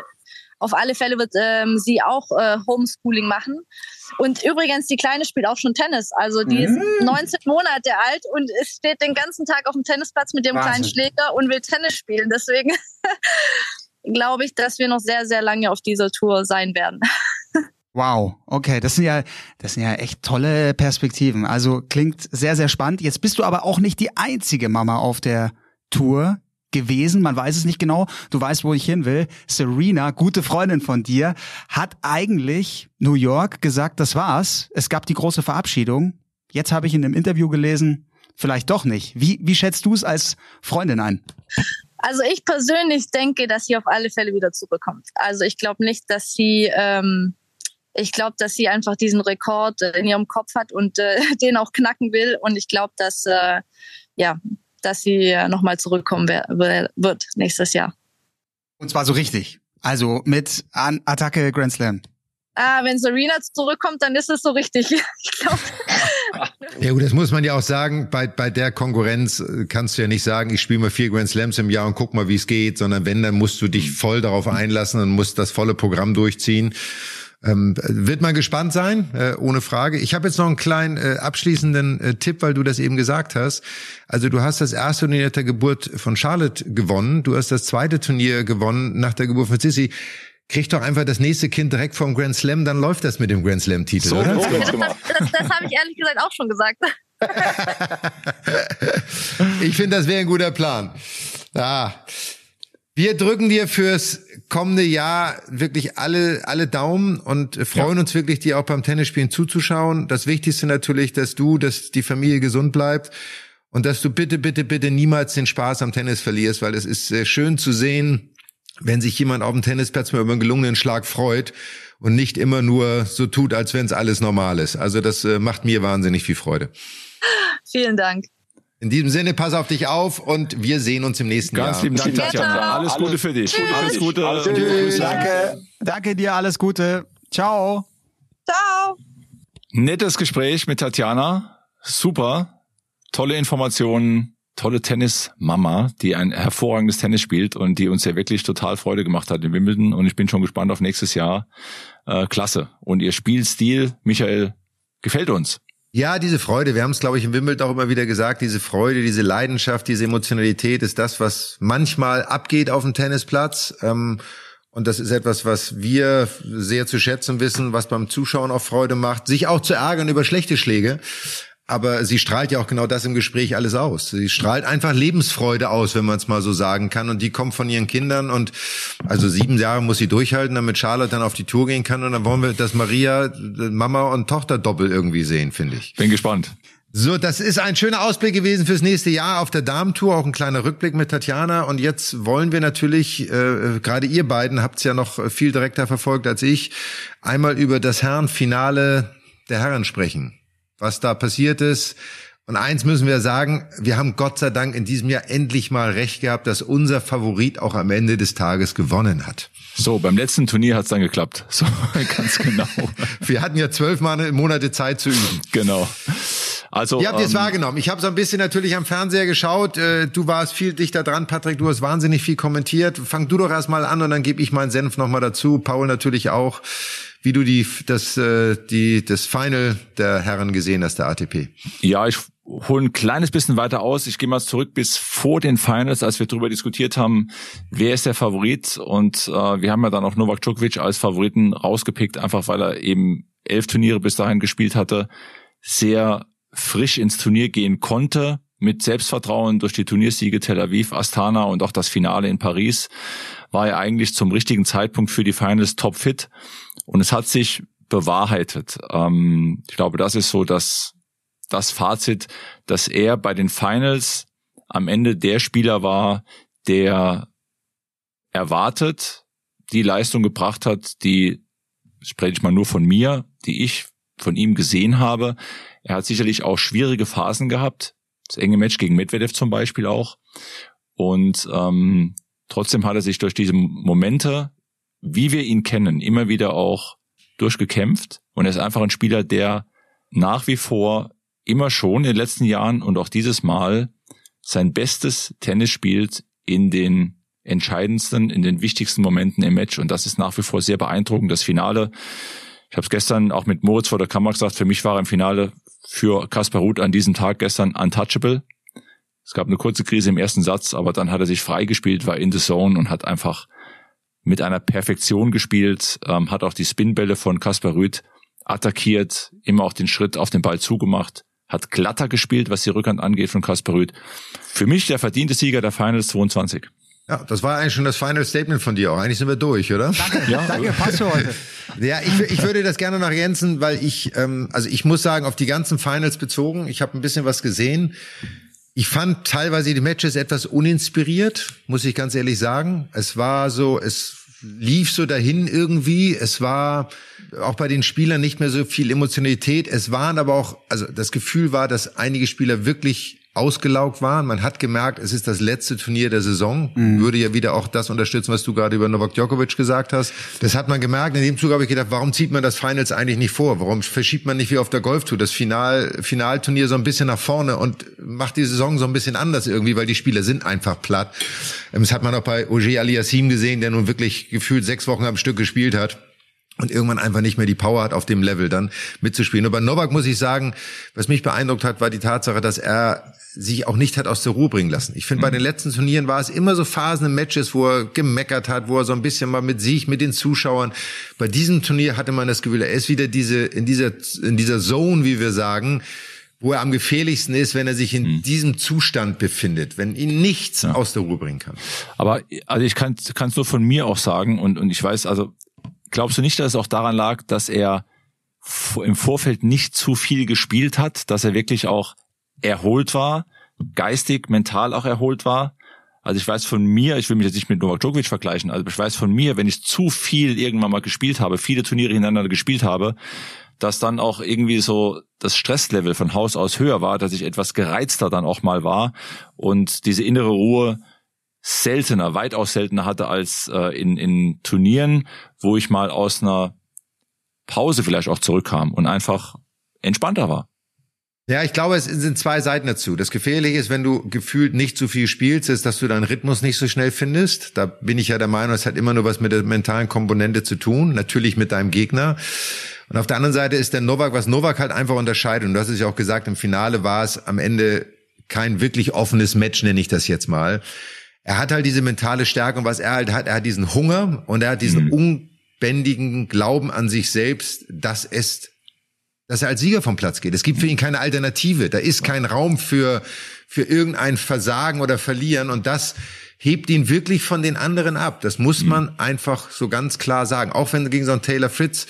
S3: auf alle Fälle wird ähm, sie auch äh, Homeschooling machen. Und übrigens, die Kleine spielt auch schon Tennis. Also die ist 19 mhm. Monate alt und steht den ganzen Tag auf dem Tennisplatz mit dem Wahnsinn. kleinen Schläger und will Tennis spielen. Deswegen glaube ich, dass wir noch sehr, sehr lange auf dieser Tour sein werden.
S5: Wow, okay, das sind ja, das sind ja echt tolle Perspektiven. Also klingt sehr, sehr spannend. Jetzt bist du aber auch nicht die einzige Mama auf der Tour gewesen, man weiß es nicht genau, du weißt, wo ich hin will. Serena, gute Freundin von dir, hat eigentlich New York gesagt, das war's. Es gab die große Verabschiedung. Jetzt habe ich in einem Interview gelesen, vielleicht doch nicht. Wie, wie schätzt du es als Freundin ein?
S3: Also ich persönlich denke, dass sie auf alle Fälle wieder zurückkommt. Also ich glaube nicht, dass sie, ähm, ich glaube, dass sie einfach diesen Rekord in ihrem Kopf hat und äh, den auch knacken will. Und ich glaube, dass äh, ja, dass sie nochmal zurückkommen wird nächstes Jahr.
S5: Und zwar so richtig. Also mit An Attacke Grand Slam.
S3: Ah, wenn Serena zurückkommt, dann ist es so richtig. Ich glaube.
S4: ja gut, das muss man ja auch sagen. Bei, bei der Konkurrenz äh, kannst du ja nicht sagen, ich spiele mal vier Grand Slams im Jahr und guck mal, wie es geht, sondern wenn, dann musst du dich voll darauf einlassen und musst das volle Programm durchziehen. Ähm, wird man gespannt sein, äh, ohne Frage. Ich habe jetzt noch einen kleinen äh, abschließenden äh, Tipp, weil du das eben gesagt hast. Also du hast das erste Turnier der Geburt von Charlotte gewonnen, du hast das zweite Turnier gewonnen nach der Geburt von Sissy. Krieg doch einfach das nächste Kind direkt vom Grand Slam, dann läuft das mit dem Grand Slam-Titel, so, oder?
S3: Das, das, das, das habe ich ehrlich gesagt auch schon gesagt.
S4: ich finde, das wäre ein guter Plan. Ah. Wir drücken dir fürs kommende Jahr wirklich alle, alle Daumen und freuen ja. uns wirklich, dir auch beim Tennisspielen zuzuschauen. Das Wichtigste natürlich, dass du, dass die Familie gesund bleibt und dass du bitte, bitte, bitte niemals den Spaß am Tennis verlierst, weil es ist sehr schön zu sehen, wenn sich jemand auf dem Tennisplatz mal über einen gelungenen Schlag freut und nicht immer nur so tut, als wenn es alles normal ist. Also das äh, macht mir wahnsinnig viel Freude.
S3: Vielen Dank.
S4: In diesem Sinne, pass auf dich auf und wir sehen uns im nächsten
S2: Ganz
S4: Jahr.
S2: Ganz lieben Dank, Tatjana. Alles, Gute für dich. Tschüss. Alles Gute. Alles Gute.
S5: Tschüss. Danke. Danke dir, alles Gute. Ciao.
S3: Ciao.
S2: Nettes Gespräch mit Tatjana. Super. Tolle Informationen. Tolle Tennismama, die ein hervorragendes Tennis spielt und die uns ja wirklich total Freude gemacht hat in Wimbledon. Und ich bin schon gespannt auf nächstes Jahr. Äh, klasse. Und ihr Spielstil, Michael, gefällt uns.
S4: Ja, diese Freude, wir haben es, glaube ich, im Wimbledon auch immer wieder gesagt, diese Freude, diese Leidenschaft, diese Emotionalität ist das, was manchmal abgeht auf dem Tennisplatz. Ähm, und das ist etwas, was wir sehr zu schätzen wissen, was beim Zuschauen auch Freude macht, sich auch zu ärgern über schlechte Schläge. Aber sie strahlt ja auch genau das im Gespräch alles aus. Sie strahlt einfach Lebensfreude aus, wenn man es mal so sagen kann. Und die kommt von ihren Kindern. Und also sieben Jahre muss sie durchhalten, damit Charlotte dann auf die Tour gehen kann. Und dann wollen wir, dass Maria Mama und Tochter doppelt irgendwie sehen, finde ich.
S2: Bin gespannt.
S4: So, das ist ein schöner Ausblick gewesen fürs nächste Jahr auf der Damentour, auch ein kleiner Rückblick mit Tatjana. Und jetzt wollen wir natürlich, äh, gerade ihr beiden habt es ja noch viel direkter verfolgt als ich, einmal über das Herrenfinale der Herren sprechen was da passiert ist. Und eins müssen wir sagen, wir haben Gott sei Dank in diesem Jahr endlich mal recht gehabt, dass unser Favorit auch am Ende des Tages gewonnen hat.
S2: So, beim letzten Turnier hat's dann geklappt. So, ganz genau.
S4: wir hatten ja zwölf Monate Zeit zu üben.
S2: Genau. Also,
S4: Ihr habt ähm, es wahrgenommen. Ich habe so ein bisschen natürlich am Fernseher geschaut. Äh, du warst viel dichter dran, Patrick. Du hast wahnsinnig viel kommentiert. Fang du doch erstmal an und dann gebe ich meinen Senf nochmal dazu. Paul natürlich auch wie du die, das, äh, die, das Final der Herren gesehen hast, der ATP.
S2: Ja, ich hole ein kleines bisschen weiter aus. Ich gehe mal zurück bis vor den Finals, als wir darüber diskutiert haben, wer ist der Favorit. Und äh, wir haben ja dann auch Novak Djokovic als Favoriten rausgepickt, einfach weil er eben elf Turniere bis dahin gespielt hatte, sehr frisch ins Turnier gehen konnte, mit Selbstvertrauen durch die Turniersiege Tel Aviv, Astana und auch das Finale in Paris, war er eigentlich zum richtigen Zeitpunkt für die Finals topfit. Und es hat sich bewahrheitet. Ähm, ich glaube, das ist so das, das Fazit, dass er bei den Finals am Ende der Spieler war, der erwartet die Leistung gebracht hat, die spreche ich mal nur von mir, die ich von ihm gesehen habe. Er hat sicherlich auch schwierige Phasen gehabt, das enge Match gegen Medvedev zum Beispiel auch. Und ähm, Trotzdem hat er sich durch diese Momente, wie wir ihn kennen, immer wieder auch durchgekämpft. Und er ist einfach ein Spieler, der nach wie vor immer schon in den letzten Jahren und auch dieses Mal sein bestes Tennis spielt in den entscheidendsten, in den wichtigsten Momenten im Match. Und das ist nach wie vor sehr beeindruckend. Das Finale, ich habe es gestern auch mit Moritz vor der Kamera gesagt, für mich war im Finale für Kaspar Ruth an diesem Tag gestern untouchable. Es gab eine kurze Krise im ersten Satz, aber dann hat er sich freigespielt, war in the zone und hat einfach mit einer Perfektion gespielt, ähm, hat auch die Spinbälle von Kaspar Rüth attackiert, immer auch den Schritt auf den Ball zugemacht, hat glatter gespielt, was die Rückhand angeht von Kaspar Rüth. Für mich der verdiente Sieger der Finals 22.
S4: Ja, das war eigentlich schon das Final Statement von dir auch. Eigentlich sind wir durch, oder?
S5: Danke, ja. danke, passt für heute.
S4: Ja, ich, ich würde das gerne noch ergänzen, weil ich, ähm, also ich muss sagen, auf die ganzen Finals bezogen, ich habe ein bisschen was gesehen. Ich fand teilweise die Matches etwas uninspiriert, muss ich ganz ehrlich sagen. Es war so, es lief so dahin irgendwie. Es war auch bei den Spielern nicht mehr so viel Emotionalität. Es waren aber auch, also das Gefühl war, dass einige Spieler wirklich ausgelaugt waren. Man hat gemerkt, es ist das letzte Turnier der Saison. Mhm. Würde ja wieder auch das unterstützen, was du gerade über Novak Djokovic gesagt hast. Das hat man gemerkt. In dem Zug habe ich gedacht, warum zieht man das Finals eigentlich nicht vor? Warum verschiebt man nicht wie auf der Golftour das Final, Finalturnier so ein bisschen nach vorne und macht die Saison so ein bisschen anders irgendwie, weil die Spieler sind einfach platt. Das hat man auch bei Ogier Aliassim gesehen, der nun wirklich gefühlt sechs Wochen am Stück gespielt hat und irgendwann einfach nicht mehr die Power hat, auf dem Level dann mitzuspielen. Und bei Novak muss ich sagen, was mich beeindruckt hat, war die Tatsache, dass er sich auch nicht hat aus der Ruhe bringen lassen. Ich finde, mhm. bei den letzten Turnieren war es immer so Phasen im Matches, wo er gemeckert hat, wo er so ein bisschen mal mit sich, mit den Zuschauern. Bei diesem Turnier hatte man das Gefühl, er ist wieder diese, in dieser, in dieser Zone, wie wir sagen, wo er am gefährlichsten ist, wenn er sich in mhm. diesem Zustand befindet, wenn ihn nichts ja. aus der Ruhe bringen kann.
S2: Aber also ich kann es nur von mir auch sagen und und ich weiß also glaubst du nicht, dass es auch daran lag, dass er im Vorfeld nicht zu viel gespielt hat, dass er wirklich auch erholt war, geistig, mental auch erholt war? Also ich weiß von mir, ich will mich jetzt nicht mit Novak Djokovic vergleichen, also ich weiß von mir, wenn ich zu viel irgendwann mal gespielt habe, viele Turniere hintereinander gespielt habe, dass dann auch irgendwie so das Stresslevel von Haus aus höher war, dass ich etwas gereizter dann auch mal war und diese innere Ruhe seltener, weitaus seltener hatte als äh, in, in Turnieren, wo ich mal aus einer Pause vielleicht auch zurückkam und einfach entspannter war.
S4: Ja, ich glaube, es sind zwei Seiten dazu. Das Gefährliche ist, wenn du gefühlt nicht zu viel spielst, ist, dass du deinen Rhythmus nicht so schnell findest. Da bin ich ja der Meinung, es hat immer nur was mit der mentalen Komponente zu tun, natürlich mit deinem Gegner. Und auf der anderen Seite ist der Novak, was Novak halt einfach unterscheidet, und hast es ja auch gesagt, im Finale war es am Ende kein wirklich offenes Match, nenne ich das jetzt mal er hat halt diese mentale Stärke und was er halt hat, er hat diesen Hunger und er hat diesen mhm. unbändigen Glauben an sich selbst, dass es, dass er als Sieger vom Platz geht. Es gibt für ihn keine Alternative. Da ist kein Raum für, für irgendein Versagen oder Verlieren und das hebt ihn wirklich von den anderen ab. Das muss man mhm. einfach so ganz klar sagen. Auch wenn gegen so einen Taylor Fritz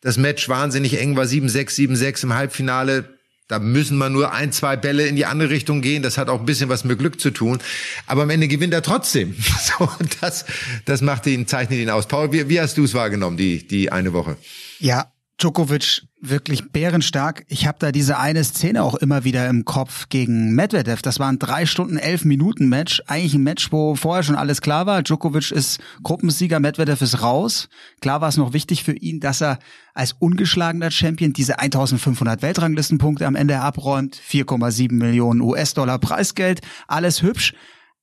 S4: das Match wahnsinnig eng war, 7-6, 7-6 im Halbfinale, da müssen wir nur ein, zwei Bälle in die andere Richtung gehen. Das hat auch ein bisschen was mit Glück zu tun. Aber am Ende gewinnt er trotzdem. So, das, das macht ihn, zeichnet ihn aus. Paul, wie, wie hast du es wahrgenommen, die, die eine Woche?
S5: Ja, Djokovic wirklich bärenstark. Ich habe da diese eine Szene auch immer wieder im Kopf gegen Medvedev. Das war ein drei Stunden, elf Minuten Match. Eigentlich ein Match, wo vorher schon alles klar war. Djokovic ist Gruppensieger, Medvedev ist raus. Klar war es noch wichtig für ihn, dass er als ungeschlagener Champion diese 1500 Weltranglistenpunkte am Ende abräumt. 4,7 Millionen US-Dollar Preisgeld. Alles hübsch.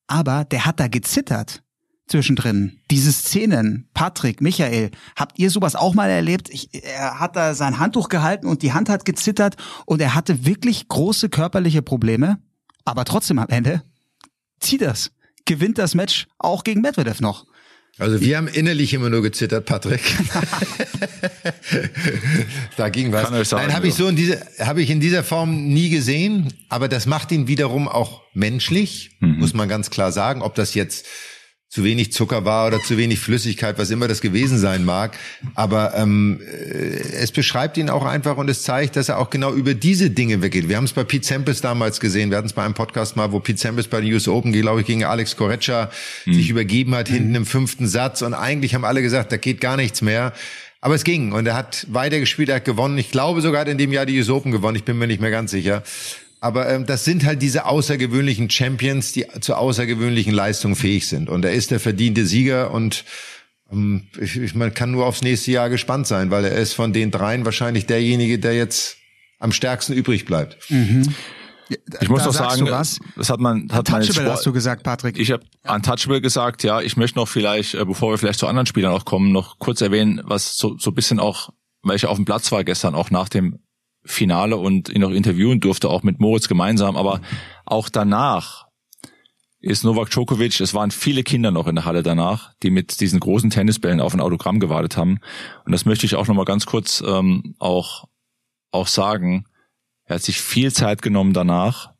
S5: Aber der hat da gezittert zwischendrin. Diese Szenen, Patrick, Michael, habt ihr sowas auch mal erlebt? Ich, er hat da sein Handtuch gehalten und die Hand hat gezittert und er hatte wirklich große körperliche Probleme, aber trotzdem am Ende zieht das, gewinnt das Match auch gegen Medvedev noch.
S4: Also wir haben innerlich immer nur gezittert, Patrick. da ging was. Sagen, Nein, habe ich so in dieser habe ich in dieser Form nie gesehen, aber das macht ihn wiederum auch menschlich, mhm. muss man ganz klar sagen, ob das jetzt zu wenig Zucker war oder zu wenig Flüssigkeit, was immer das gewesen sein mag. Aber ähm, äh, es beschreibt ihn auch einfach und es zeigt, dass er auch genau über diese Dinge weggeht. Wir haben es bei Pete Sampras damals gesehen. Wir hatten es bei einem Podcast mal, wo Pete Sampras bei den US Open, glaube ich, gegen Alex Correccia mhm. sich übergeben hat, hinten im fünften Satz. Und eigentlich haben alle gesagt, da geht gar nichts mehr. Aber es ging und er hat weitergespielt, er hat gewonnen. Ich glaube sogar, hat in dem Jahr die US Open gewonnen. Ich bin mir nicht mehr ganz sicher. Aber ähm, das sind halt diese außergewöhnlichen Champions, die zu außergewöhnlichen Leistungen fähig sind. Und er ist der verdiente Sieger und ähm, ich, ich, man kann nur aufs nächste Jahr gespannt sein, weil er ist von den dreien wahrscheinlich derjenige, der jetzt am stärksten übrig bleibt.
S2: Mhm. Ich muss da doch sagen, das hat man, hat
S5: man Sport, hast du gesagt, Patrick.
S2: Ich habe untouchable gesagt, ja. Ich möchte noch vielleicht, äh, bevor wir vielleicht zu anderen Spielern auch kommen, noch kurz erwähnen, was so so bisschen auch, weil ich auf dem Platz war gestern auch nach dem Finale und ihn noch interviewen durfte, auch mit Moritz gemeinsam. Aber auch danach ist Novak Djokovic, es waren viele Kinder noch in der Halle danach, die mit diesen großen Tennisbällen auf ein Autogramm gewartet haben. Und das möchte ich auch nochmal ganz kurz ähm, auch, auch sagen. Er hat sich viel Zeit genommen danach,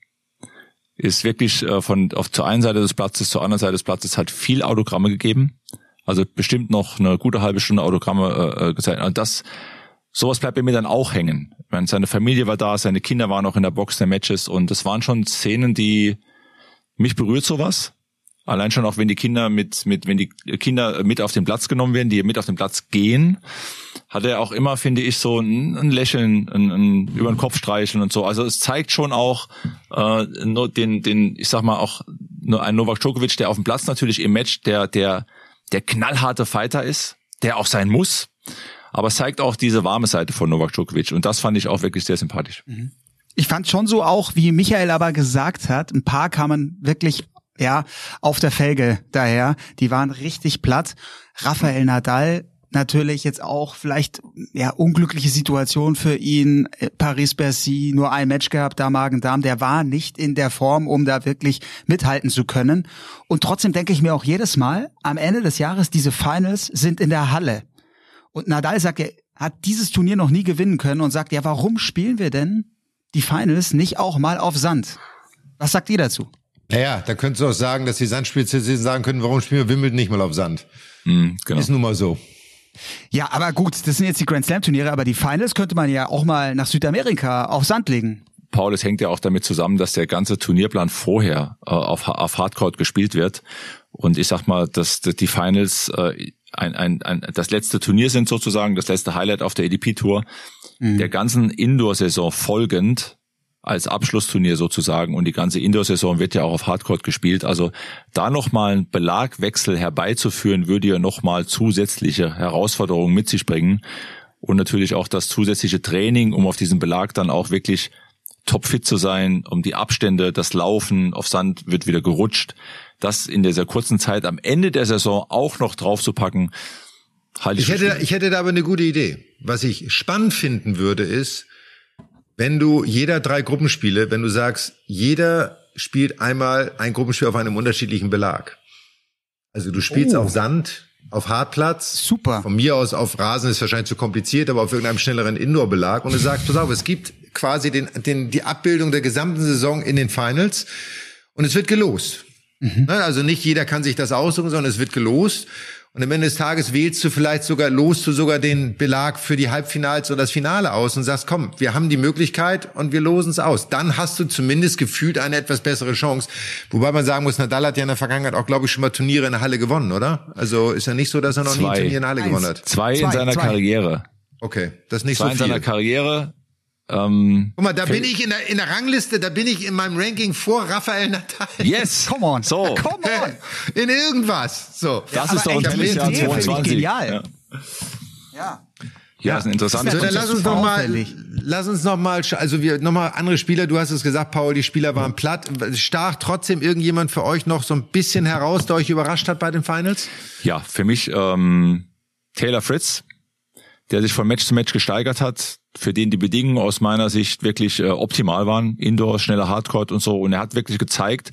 S2: ist wirklich äh, von auf zur einen Seite des Platzes zur anderen Seite des Platzes hat viel Autogramme gegeben. Also bestimmt noch eine gute halbe Stunde Autogramme äh, äh gezeigt. Und das, sowas bleibt bei mir dann auch hängen. Meine, seine Familie war da, seine Kinder waren auch in der Box der Matches und das waren schon Szenen, die mich berührt sowas. Allein schon auch, wenn die Kinder mit, mit, wenn die Kinder mit auf den Platz genommen werden, die mit auf den Platz gehen, hat er auch immer, finde ich, so ein, ein Lächeln, ein, ein, über den Kopf streicheln und so. Also es zeigt schon auch äh, nur den, den, ich sag mal auch nur ein Novak Djokovic, der auf dem Platz natürlich im Match der, der, der knallharte Fighter ist, der auch sein muss. Aber es zeigt auch diese warme Seite von Novak Djokovic und das fand ich auch wirklich sehr sympathisch.
S5: Mhm. Ich fand schon so auch, wie Michael aber gesagt hat, ein paar kamen wirklich ja, auf der Felge daher. Die waren richtig platt. Rafael Nadal natürlich jetzt auch vielleicht ja unglückliche Situation für ihn. Paris-Bercy nur ein Match gehabt, da Magen-Darm, der war nicht in der Form, um da wirklich mithalten zu können. Und trotzdem denke ich mir auch jedes Mal, am Ende des Jahres diese Finals sind in der Halle. Und Nadal sagt, er hat dieses Turnier noch nie gewinnen können und sagt, ja, warum spielen wir denn die Finals nicht auch mal auf Sand? Was sagt ihr dazu?
S4: Naja, da könntest du auch sagen, dass die Sandspezialisten sagen können, warum spielen wir Wimbledon nicht mal auf Sand?
S2: Mhm, genau.
S4: Ist nun mal so.
S5: Ja, aber gut, das sind jetzt die Grand Slam Turniere, aber die Finals könnte man ja auch mal nach Südamerika auf Sand legen.
S2: Paul, es hängt ja auch damit zusammen, dass der ganze Turnierplan vorher äh, auf, auf Hardcourt gespielt wird. Und ich sag mal, dass, dass die Finals äh, ein, ein, ein, das letzte Turnier sind sozusagen, das letzte Highlight auf der ADP-Tour. Mhm. Der ganzen Indoor-Saison folgend als Abschlussturnier sozusagen und die ganze Indoor-Saison wird ja auch auf Hardcourt gespielt. Also da nochmal einen Belagwechsel herbeizuführen, würde ja nochmal zusätzliche Herausforderungen mit sich bringen und natürlich auch das zusätzliche Training, um auf diesen Belag dann auch wirklich topfit zu sein, um die Abstände, das Laufen auf Sand wird wieder gerutscht. Das in dieser kurzen Zeit am Ende der Saison auch noch draufzupacken,
S4: halte ich. Ich hätte, ich hätte da aber eine gute Idee. Was ich spannend finden würde, ist, wenn du jeder drei Gruppenspiele, wenn du sagst, jeder spielt einmal ein Gruppenspiel auf einem unterschiedlichen Belag. Also du spielst oh. auf Sand, auf Hartplatz.
S5: Super.
S4: Von mir aus auf Rasen ist wahrscheinlich zu kompliziert, aber auf irgendeinem schnelleren Indoor-Belag. Und du sagst, pass auf, es gibt quasi den, den, die Abbildung der gesamten Saison in den Finals und es wird gelost. Mhm. Ne, also nicht jeder kann sich das aussuchen, sondern es wird gelost. Und am Ende des Tages wählst du vielleicht sogar, lost du sogar den Belag für die Halbfinals oder das Finale aus und sagst, komm, wir haben die Möglichkeit und wir losen es aus. Dann hast du zumindest gefühlt eine etwas bessere Chance. Wobei man sagen muss, Nadal hat ja in der Vergangenheit auch, glaube ich, schon mal Turniere in der Halle gewonnen, oder? Also ist ja nicht so, dass er noch zwei. nie ein Turnier in der Halle Eins. gewonnen hat.
S2: Zwei, zwei in seiner zwei. Karriere.
S4: Okay, das ist nicht
S2: zwei
S4: so viel.
S2: in seiner Karriere.
S4: Ähm, Guck mal, da bin ich in der, in der Rangliste, da bin ich in meinem Ranking vor Raphael Nadal.
S2: Yes,
S5: come on.
S2: So.
S5: Come on.
S4: In irgendwas. So.
S2: Das ja, ist doch ein Tennisjahr 22.
S5: Genial.
S2: Ja. ja. Ja, das ist ein interessantes
S4: so, dann lass uns noch mal, lass uns noch mal, also wir noch mal andere Spieler. Du hast es gesagt, Paul, die Spieler waren platt. Stach trotzdem irgendjemand für euch noch so ein bisschen heraus, der euch überrascht hat bei den Finals?
S2: Ja, für mich ähm, Taylor Fritz, der sich von Match zu Match gesteigert hat, für den die Bedingungen aus meiner Sicht wirklich äh, optimal waren. Indoor, schneller Hardcore und so. Und er hat wirklich gezeigt,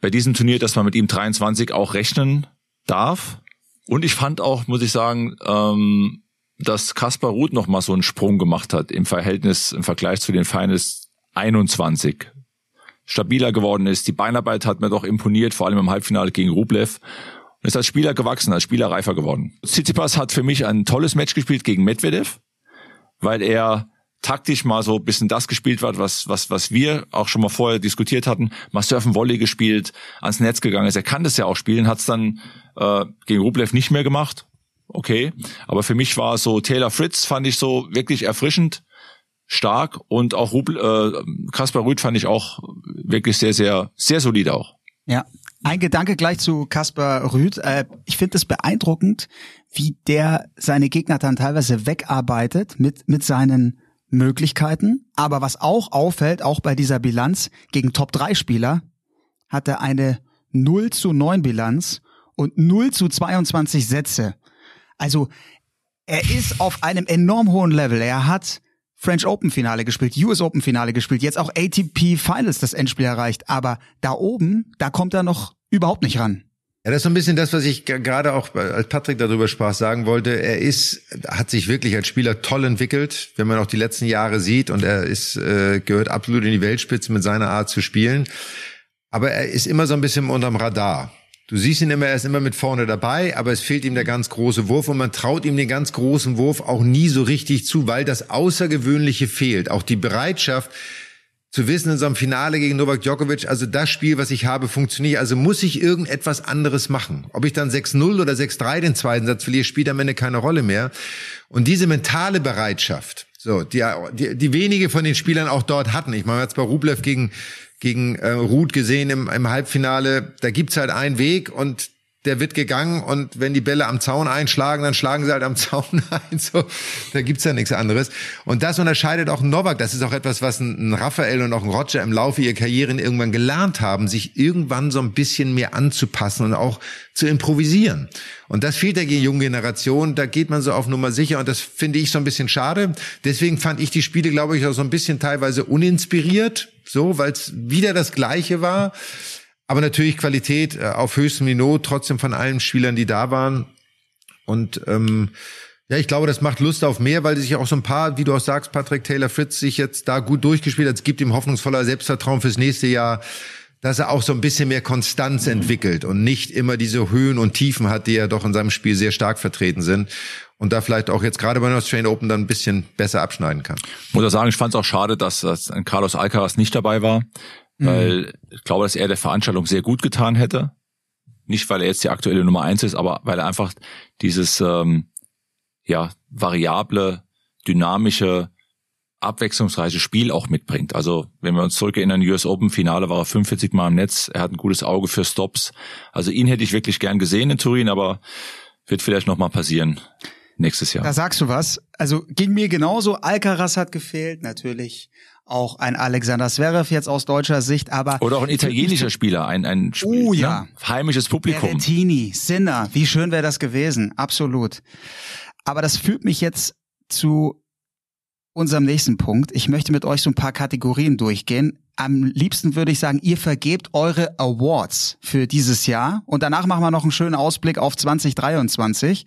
S2: bei diesem Turnier, dass man mit ihm 23 auch rechnen darf. Und ich fand auch, muss ich sagen, ähm, dass Kaspar Ruth noch mal so einen Sprung gemacht hat im Verhältnis, im Vergleich zu den Finals 21. Stabiler geworden ist. Die Beinarbeit hat mir doch imponiert, vor allem im Halbfinale gegen Rublev. Und ist als Spieler gewachsen, als Spieler reifer geworden. Tsitsipas hat für mich ein tolles Match gespielt gegen Medvedev weil er taktisch mal so bisschen das gespielt hat, was, was, was wir auch schon mal vorher diskutiert hatten, mal Surfen Volley gespielt, ans Netz gegangen ist. Er kann das ja auch spielen, hat es dann äh, gegen Rublev nicht mehr gemacht. Okay. Aber für mich war so Taylor Fritz, fand ich so wirklich erfrischend. stark und auch Rubel, äh, Kaspar Rüth fand ich auch wirklich sehr, sehr, sehr solide auch.
S5: Ja, ein Gedanke gleich zu Kaspar Rüth. Äh, ich finde es beeindruckend, wie der seine Gegner dann teilweise wegarbeitet mit, mit seinen Möglichkeiten. Aber was auch auffällt, auch bei dieser Bilanz gegen Top-3-Spieler, hat er eine 0 zu 9 Bilanz und 0 zu 22 Sätze. Also er ist auf einem enorm hohen Level. Er hat French Open Finale gespielt, US Open Finale gespielt, jetzt auch ATP Finals das Endspiel erreicht. Aber da oben, da kommt er noch überhaupt nicht ran.
S4: Ja, das ist so ein bisschen das, was ich gerade auch, als Patrick darüber sprach, sagen wollte. Er ist, hat sich wirklich als Spieler toll entwickelt, wenn man auch die letzten Jahre sieht. Und er ist, äh, gehört absolut in die Weltspitze mit seiner Art zu spielen. Aber er ist immer so ein bisschen unterm Radar. Du siehst ihn immer, er ist immer mit vorne dabei, aber es fehlt ihm der ganz große Wurf und man traut ihm den ganz großen Wurf auch nie so richtig zu, weil das Außergewöhnliche fehlt. Auch die Bereitschaft, zu wissen in so einem Finale gegen Novak Djokovic, also das Spiel, was ich habe, funktioniert. Also muss ich irgendetwas anderes machen. Ob ich dann 6-0 oder 6-3 den zweiten Satz verliere, spielt am Ende keine Rolle mehr. Und diese mentale Bereitschaft, so, die, die, die wenige von den Spielern auch dort hatten. Ich meine, jetzt bei Rublev gegen gegen äh, Ruth gesehen im, im Halbfinale, da gibt's halt einen Weg und der wird gegangen und wenn die Bälle am Zaun einschlagen, dann schlagen sie halt am Zaun ein. So, da gibt's ja nichts anderes. Und das unterscheidet auch Novak. Das ist auch etwas, was ein, Raphael und auch ein Roger im Laufe ihrer Karrieren irgendwann gelernt haben, sich irgendwann so ein bisschen mehr anzupassen und auch zu improvisieren. Und das fehlt der jungen Generation. Da geht man so auf Nummer sicher und das finde ich so ein bisschen schade. Deswegen fand ich die Spiele, glaube ich, auch so ein bisschen teilweise uninspiriert, so, weil es wieder das Gleiche war. Aber natürlich Qualität äh, auf höchstem Niveau, trotzdem von allen Spielern, die da waren. Und ähm, ja, ich glaube, das macht Lust auf mehr, weil sich auch so ein paar, wie du auch sagst, Patrick Taylor Fritz sich jetzt da gut durchgespielt hat. Es gibt ihm hoffnungsvoller Selbstvertrauen fürs nächste Jahr, dass er auch so ein bisschen mehr Konstanz entwickelt und nicht immer diese Höhen und Tiefen hat, die ja doch in seinem Spiel sehr stark vertreten sind. Und da vielleicht auch jetzt gerade bei den Australian Open dann ein bisschen besser abschneiden kann.
S2: Ich muss auch sagen, ich fand es auch schade, dass, dass Carlos Alcaraz nicht dabei war mhm. weil ich glaube, dass er der Veranstaltung sehr gut getan hätte. Nicht, weil er jetzt die aktuelle Nummer eins ist, aber weil er einfach dieses ähm, ja variable, dynamische, abwechslungsreiche Spiel auch mitbringt. Also wenn wir uns zurückerinnern, US Open Finale war er 45 Mal im Netz. Er hat ein gutes Auge für Stops. Also ihn hätte ich wirklich gern gesehen in Turin, aber wird vielleicht noch mal passieren nächstes Jahr.
S5: Da sagst du was. Also ging mir genauso. Alcaraz hat gefehlt, natürlich auch ein Alexander Zverev jetzt aus deutscher Sicht, aber
S2: oder auch ein italienischer Spieler, ein ein Spiel,
S5: oh, ja.
S2: Ne? heimisches Publikum.
S5: Berrettini, Sinner, wie schön wäre das gewesen, absolut. Aber das führt mich jetzt zu unserem nächsten Punkt. Ich möchte mit euch so ein paar Kategorien durchgehen. Am liebsten würde ich sagen, ihr vergebt eure Awards für dieses Jahr und danach machen wir noch einen schönen Ausblick auf 2023.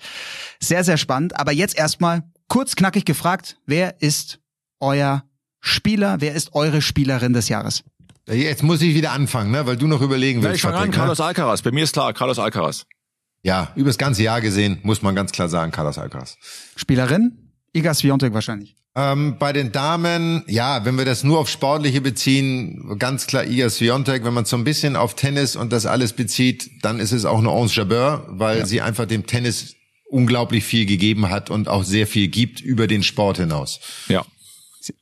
S5: Sehr, sehr spannend. Aber jetzt erstmal kurz knackig gefragt, wer ist euer Spieler, wer ist eure Spielerin des Jahres?
S4: Jetzt muss ich wieder anfangen, ne? weil du noch überlegen willst.
S2: Ja, ich fange an, ne? Carlos Alcaraz. Bei mir ist klar, Carlos Alcaraz.
S4: Ja, übers ganze Jahr gesehen muss man ganz klar sagen, Carlos Alcaraz.
S5: Spielerin? Iga Swiatek wahrscheinlich.
S4: Ähm, bei den Damen, ja, wenn wir das nur auf Sportliche beziehen, ganz klar Iga Swiatek. Wenn man so ein bisschen auf Tennis und das alles bezieht, dann ist es auch eine Onze Jabeur, weil ja. sie einfach dem Tennis unglaublich viel gegeben hat und auch sehr viel gibt über den Sport hinaus.
S2: Ja.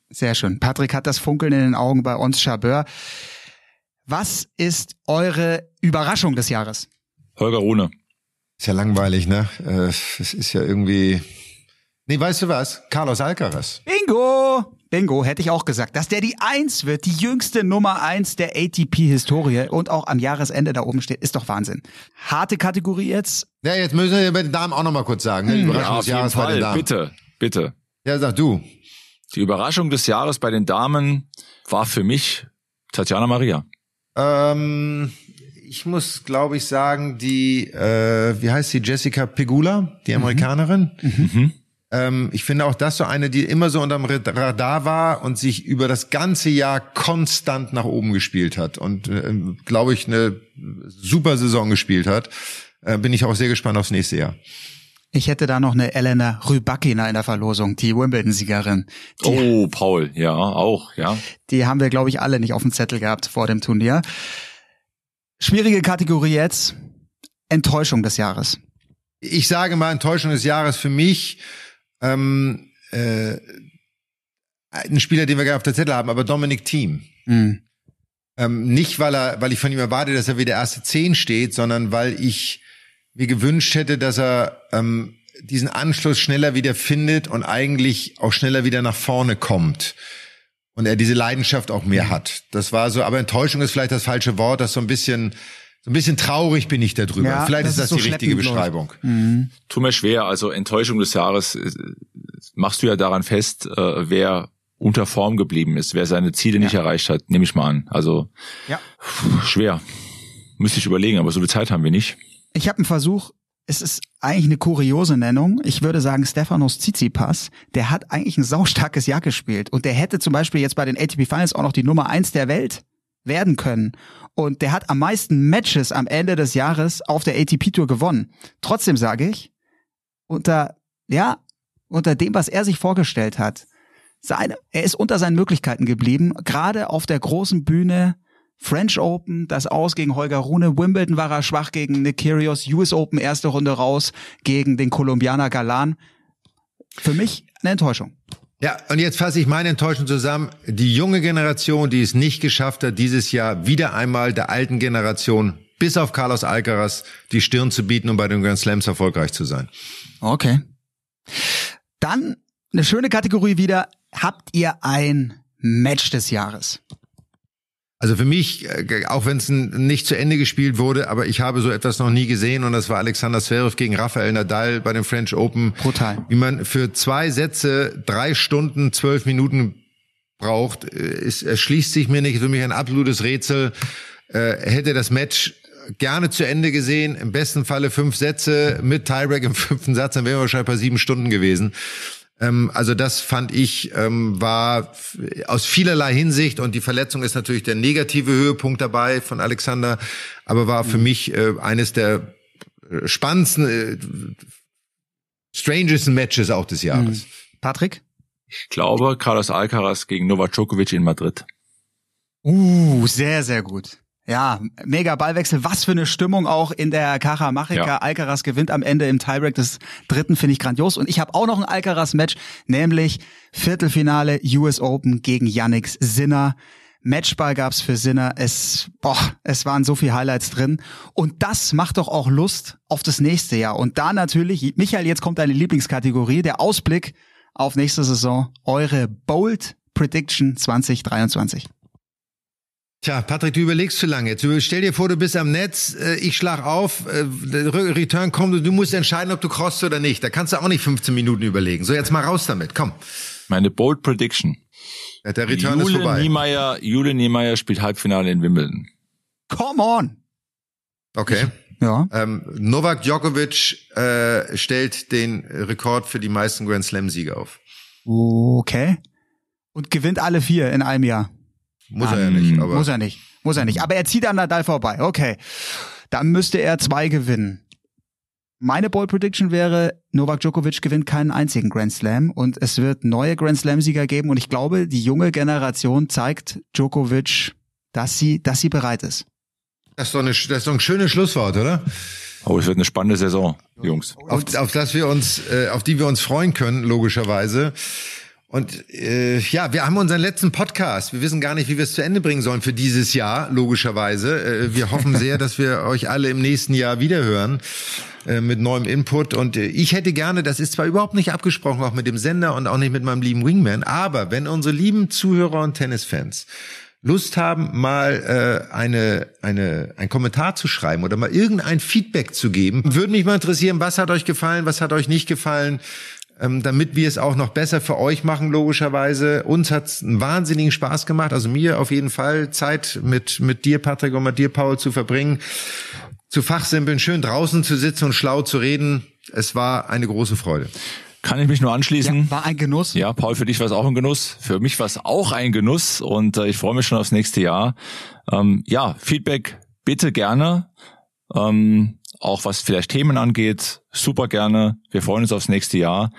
S5: Sehr schön. Patrick hat das Funkeln in den Augen bei uns, Chabeur. Was ist eure Überraschung des Jahres?
S2: Holger Rune.
S4: Ist ja langweilig, ne? Äh, es ist ja irgendwie. Nee, weißt du was? Carlos Alcaraz.
S5: Bingo! Bingo, hätte ich auch gesagt. Dass der die Eins wird, die jüngste Nummer eins der ATP-Historie und auch am Jahresende da oben steht, ist doch Wahnsinn. Harte Kategorie jetzt.
S4: Ja, jetzt müssen wir bei den Damen auch noch mal kurz sagen. Ne?
S2: Überraschung ja, des Jahres Fall. bei den Damen. Bitte, bitte.
S4: Ja, sag du.
S2: Die Überraschung des Jahres bei den Damen war für mich Tatjana Maria.
S4: Ähm, ich muss, glaube ich, sagen, die, äh, wie heißt sie, Jessica Pegula, die mhm. Amerikanerin. Mhm. Mhm. Ähm, ich finde auch das so eine, die immer so unterm Radar war und sich über das ganze Jahr konstant nach oben gespielt hat und, äh, glaube ich, eine super Saison gespielt hat. Äh, bin ich auch sehr gespannt aufs nächste Jahr.
S5: Ich hätte da noch eine Elena Rybakina in der Verlosung, die Wimbledon-Siegerin.
S2: Oh, Paul, ja, auch, ja.
S5: Die haben wir, glaube ich, alle nicht auf dem Zettel gehabt vor dem Turnier. Schwierige Kategorie jetzt. Enttäuschung des Jahres.
S4: Ich sage mal Enttäuschung des Jahres für mich. Ähm, äh, ein Spieler, den wir gerne auf der Zettel haben, aber Dominic Thiem. Mhm. Ähm, nicht, weil er, weil ich von ihm erwarte, dass er wie der erste Zehn steht, sondern weil ich mir gewünscht hätte, dass er ähm, diesen Anschluss schneller wieder findet und eigentlich auch schneller wieder nach vorne kommt. Und er diese Leidenschaft auch mehr hat. Das war so, aber Enttäuschung ist vielleicht das falsche Wort, das so ein bisschen so ein bisschen traurig bin ich darüber. Ja, Vielleicht ist das, ist so die richtige Beschreibung.
S2: Mhm. Tu mir schwer. Also Enttäuschung des Jahres äh, machst du ja daran fest, äh, wer unter Form geblieben ist, wer seine Ziele ja. nicht erreicht hat, nehme ich mal an. Also ja. schwer. Müsste ich überlegen, aber so viel Zeit haben wir nicht.
S5: Ich habe einen Versuch, es ist eigentlich eine kuriose Nennung. Ich würde sagen, Stefanos Tsitsipas, der hat eigentlich ein saustarkes Jahr gespielt. Und der hätte zum Beispiel jetzt bei den ATP Finals auch noch die Nummer eins der Welt werden können. Und der hat am meisten Matches am Ende des Jahres auf der ATP Tour gewonnen. Trotzdem sage ich, unter, ja, unter dem, was er sich vorgestellt hat, seine, er ist unter seinen Möglichkeiten geblieben, gerade auf der großen Bühne French Open, das aus gegen Holger Rune, Wimbledon war er schwach gegen Nick Kyrgios, US Open erste Runde raus gegen den Kolumbianer Galan. Für mich eine Enttäuschung.
S4: Ja, und jetzt fasse ich meine Enttäuschung zusammen. Die junge Generation, die es nicht geschafft hat, dieses Jahr wieder einmal der alten Generation, bis auf Carlos Alcaraz, die Stirn zu bieten, um bei den Grand Slams erfolgreich zu sein.
S5: Okay. Dann eine schöne Kategorie wieder. Habt ihr ein Match des Jahres?
S4: Also für mich, äh, auch wenn es nicht zu Ende gespielt wurde, aber ich habe so etwas noch nie gesehen und das war Alexander Zverev gegen Rafael Nadal bei dem French Open.
S5: Brutal.
S4: Wie man für zwei Sätze drei Stunden, zwölf Minuten braucht, ist, erschließt sich mir nicht. Für mich ein absolutes Rätsel. Äh, hätte das Match gerne zu Ende gesehen. Im besten Falle fünf Sätze mit Tiebreak im fünften Satz, dann wären wir wahrscheinlich bei sieben Stunden gewesen. Ähm, also das fand ich ähm, war aus vielerlei Hinsicht und die Verletzung ist natürlich der negative Höhepunkt dabei von Alexander, aber war für mhm. mich äh, eines der äh, spannendsten, äh, strangesten Matches auch des Jahres. Mhm.
S5: Patrick?
S2: Ich glaube Carlos Alcaraz gegen Novak Djokovic in Madrid.
S5: Uh, sehr, sehr gut. Ja, mega Ballwechsel. Was für eine Stimmung auch in der Caja Machica. Ja. Alcaraz gewinnt am Ende im Tiebreak des dritten, finde ich grandios. Und ich habe auch noch ein Alcaraz-Match, nämlich Viertelfinale US Open gegen Yannick Sinner. Matchball gab's für Sinner. Es, boah, es waren so viele Highlights drin. Und das macht doch auch Lust auf das nächste Jahr. Und da natürlich, Michael, jetzt kommt deine Lieblingskategorie, der Ausblick auf nächste Saison. Eure Bold Prediction 2023.
S4: Tja, Patrick, du überlegst zu lange. Jetzt stell dir vor, du bist am Netz, äh, ich schlag auf, äh, der Return kommt und du musst entscheiden, ob du crossst oder nicht. Da kannst du auch nicht 15 Minuten überlegen. So, jetzt mal raus damit, komm.
S2: Meine Bold Prediction.
S4: Ja, der Return Jule ist vorbei.
S2: Niemeyer, Jule Niemeyer spielt Halbfinale in Wimbledon.
S5: Come on!
S4: Okay.
S5: Ja.
S4: Ähm, Novak Djokovic äh, stellt den Rekord für die meisten Grand Slam-Siege auf.
S5: Okay. Und gewinnt alle vier in einem Jahr.
S4: Muss er ja nicht. Aber
S5: muss er nicht. Muss er nicht. Aber er zieht an Nadal vorbei. Okay. Dann müsste er zwei gewinnen. Meine Ball Prediction wäre, Novak Djokovic gewinnt keinen einzigen Grand Slam und es wird neue Grand Slam-Sieger geben und ich glaube, die junge Generation zeigt Djokovic, dass sie, dass sie bereit ist.
S4: Das ist doch, eine, das ist doch ein schönes Schlusswort, oder?
S2: Oh, es wird eine spannende Saison, Jungs.
S4: Auf, auf das wir uns, äh, auf die wir uns freuen können, logischerweise. Und äh, ja, wir haben unseren letzten Podcast. Wir wissen gar nicht, wie wir es zu Ende bringen sollen für dieses Jahr, logischerweise. Äh, wir hoffen sehr, dass wir euch alle im nächsten Jahr wiederhören äh, mit neuem Input. Und äh, ich hätte gerne, das ist zwar überhaupt nicht abgesprochen, auch mit dem Sender und auch nicht mit meinem lieben Wingman, aber wenn unsere lieben Zuhörer und Tennisfans Lust haben, mal äh, eine, eine, ein Kommentar zu schreiben oder mal irgendein Feedback zu geben, würde mich mal interessieren, was hat euch gefallen, was hat euch nicht gefallen, ähm, damit wir es auch noch besser für euch machen, logischerweise. Uns hat es einen wahnsinnigen Spaß gemacht, also mir auf jeden Fall, Zeit mit, mit dir, Patrick, und mit dir, Paul, zu verbringen, zu fachsimpeln, schön draußen zu sitzen und schlau zu reden. Es war eine große Freude.
S2: Kann ich mich nur anschließen.
S5: Ja, war ein Genuss.
S2: Ja, Paul, für dich war es auch ein Genuss. Für mich war es auch ein Genuss und äh, ich freue mich schon aufs nächste Jahr. Ähm, ja, Feedback bitte gerne. Ähm, auch was vielleicht Themen angeht, super gerne. Wir freuen uns aufs nächste Jahr.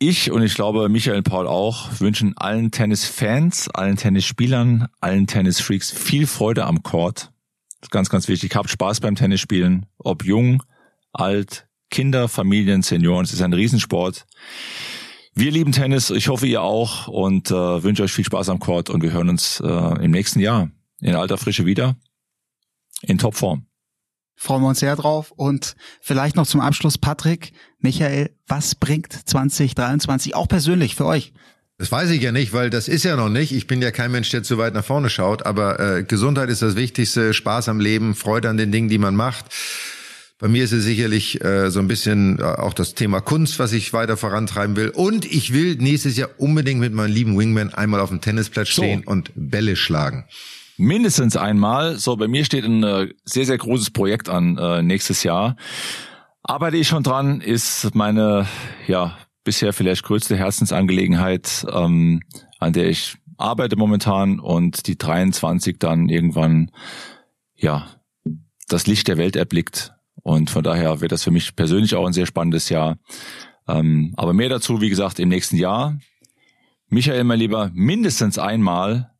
S2: Ich und ich glaube Michael und Paul auch wünschen allen Tennisfans, allen Tennisspielern, allen Tennisfreaks viel Freude am Court. Das ist ganz, ganz wichtig. Habt Spaß beim Tennisspielen, ob jung, alt, Kinder, Familien, Senioren. Es ist ein Riesensport. Wir lieben Tennis, ich hoffe ihr auch und äh, wünsche euch viel Spaß am Court und wir hören uns äh, im nächsten Jahr in alter Frische wieder in Topform.
S5: Freuen wir uns sehr drauf und vielleicht noch zum Abschluss Patrick, Michael, was bringt 2023 auch persönlich für euch?
S4: Das weiß ich ja nicht, weil das ist ja noch nicht. Ich bin ja kein Mensch, der zu weit nach vorne schaut, aber äh, Gesundheit ist das Wichtigste, Spaß am Leben, Freude an den Dingen, die man macht. Bei mir ist es sicherlich äh, so ein bisschen äh, auch das Thema Kunst, was ich weiter vorantreiben will. Und ich will nächstes Jahr unbedingt mit meinem lieben Wingman einmal auf dem Tennisplatz stehen so. und Bälle schlagen.
S2: Mindestens einmal. So, bei mir steht ein äh, sehr, sehr großes Projekt an äh, nächstes Jahr. Arbeite ich schon dran, ist meine, ja, bisher vielleicht größte Herzensangelegenheit, ähm, an der ich arbeite momentan und die 23 dann irgendwann, ja, das Licht der Welt erblickt. Und von daher wird das für mich persönlich auch ein sehr spannendes Jahr. Ähm, aber mehr dazu, wie gesagt, im nächsten Jahr. Michael, mein Lieber, mindestens einmal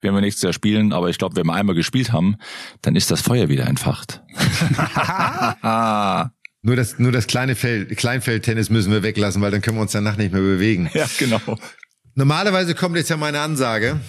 S2: werden wir nächstes Jahr spielen, aber ich glaube, wenn wir einmal gespielt haben, dann ist das Feuer wieder entfacht.
S4: nur das, nur das kleine Feld, Kleinfeldtennis müssen wir weglassen, weil dann können wir uns danach nicht mehr bewegen.
S2: Ja, genau.
S4: Normalerweise kommt jetzt ja meine Ansage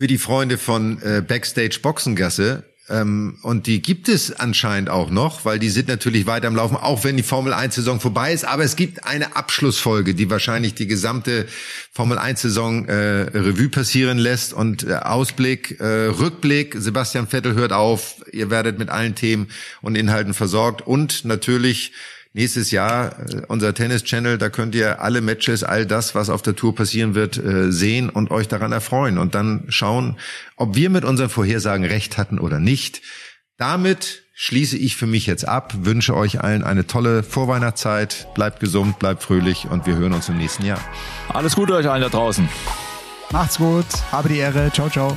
S4: für die Freunde von äh, Backstage Boxengasse. Ähm, und die gibt es anscheinend auch noch, weil die sind natürlich weiter am Laufen, auch wenn die Formel 1 Saison vorbei ist. Aber es gibt eine Abschlussfolge, die wahrscheinlich die gesamte Formel 1 Saison äh, Revue passieren lässt und äh, Ausblick, äh, Rückblick. Sebastian Vettel hört auf. Ihr werdet mit allen Themen und Inhalten versorgt und natürlich nächstes Jahr äh, unser Tennis-Channel, da könnt ihr alle Matches, all das, was auf der Tour passieren wird, äh, sehen und euch daran erfreuen und dann schauen, ob wir mit unseren Vorhersagen recht hatten oder nicht. Damit schließe ich für mich jetzt ab, wünsche euch allen eine tolle Vorweihnachtszeit, bleibt gesund, bleibt fröhlich und wir hören uns im nächsten Jahr.
S2: Alles Gute euch allen da draußen.
S5: Macht's gut, habe die Ehre, ciao, ciao.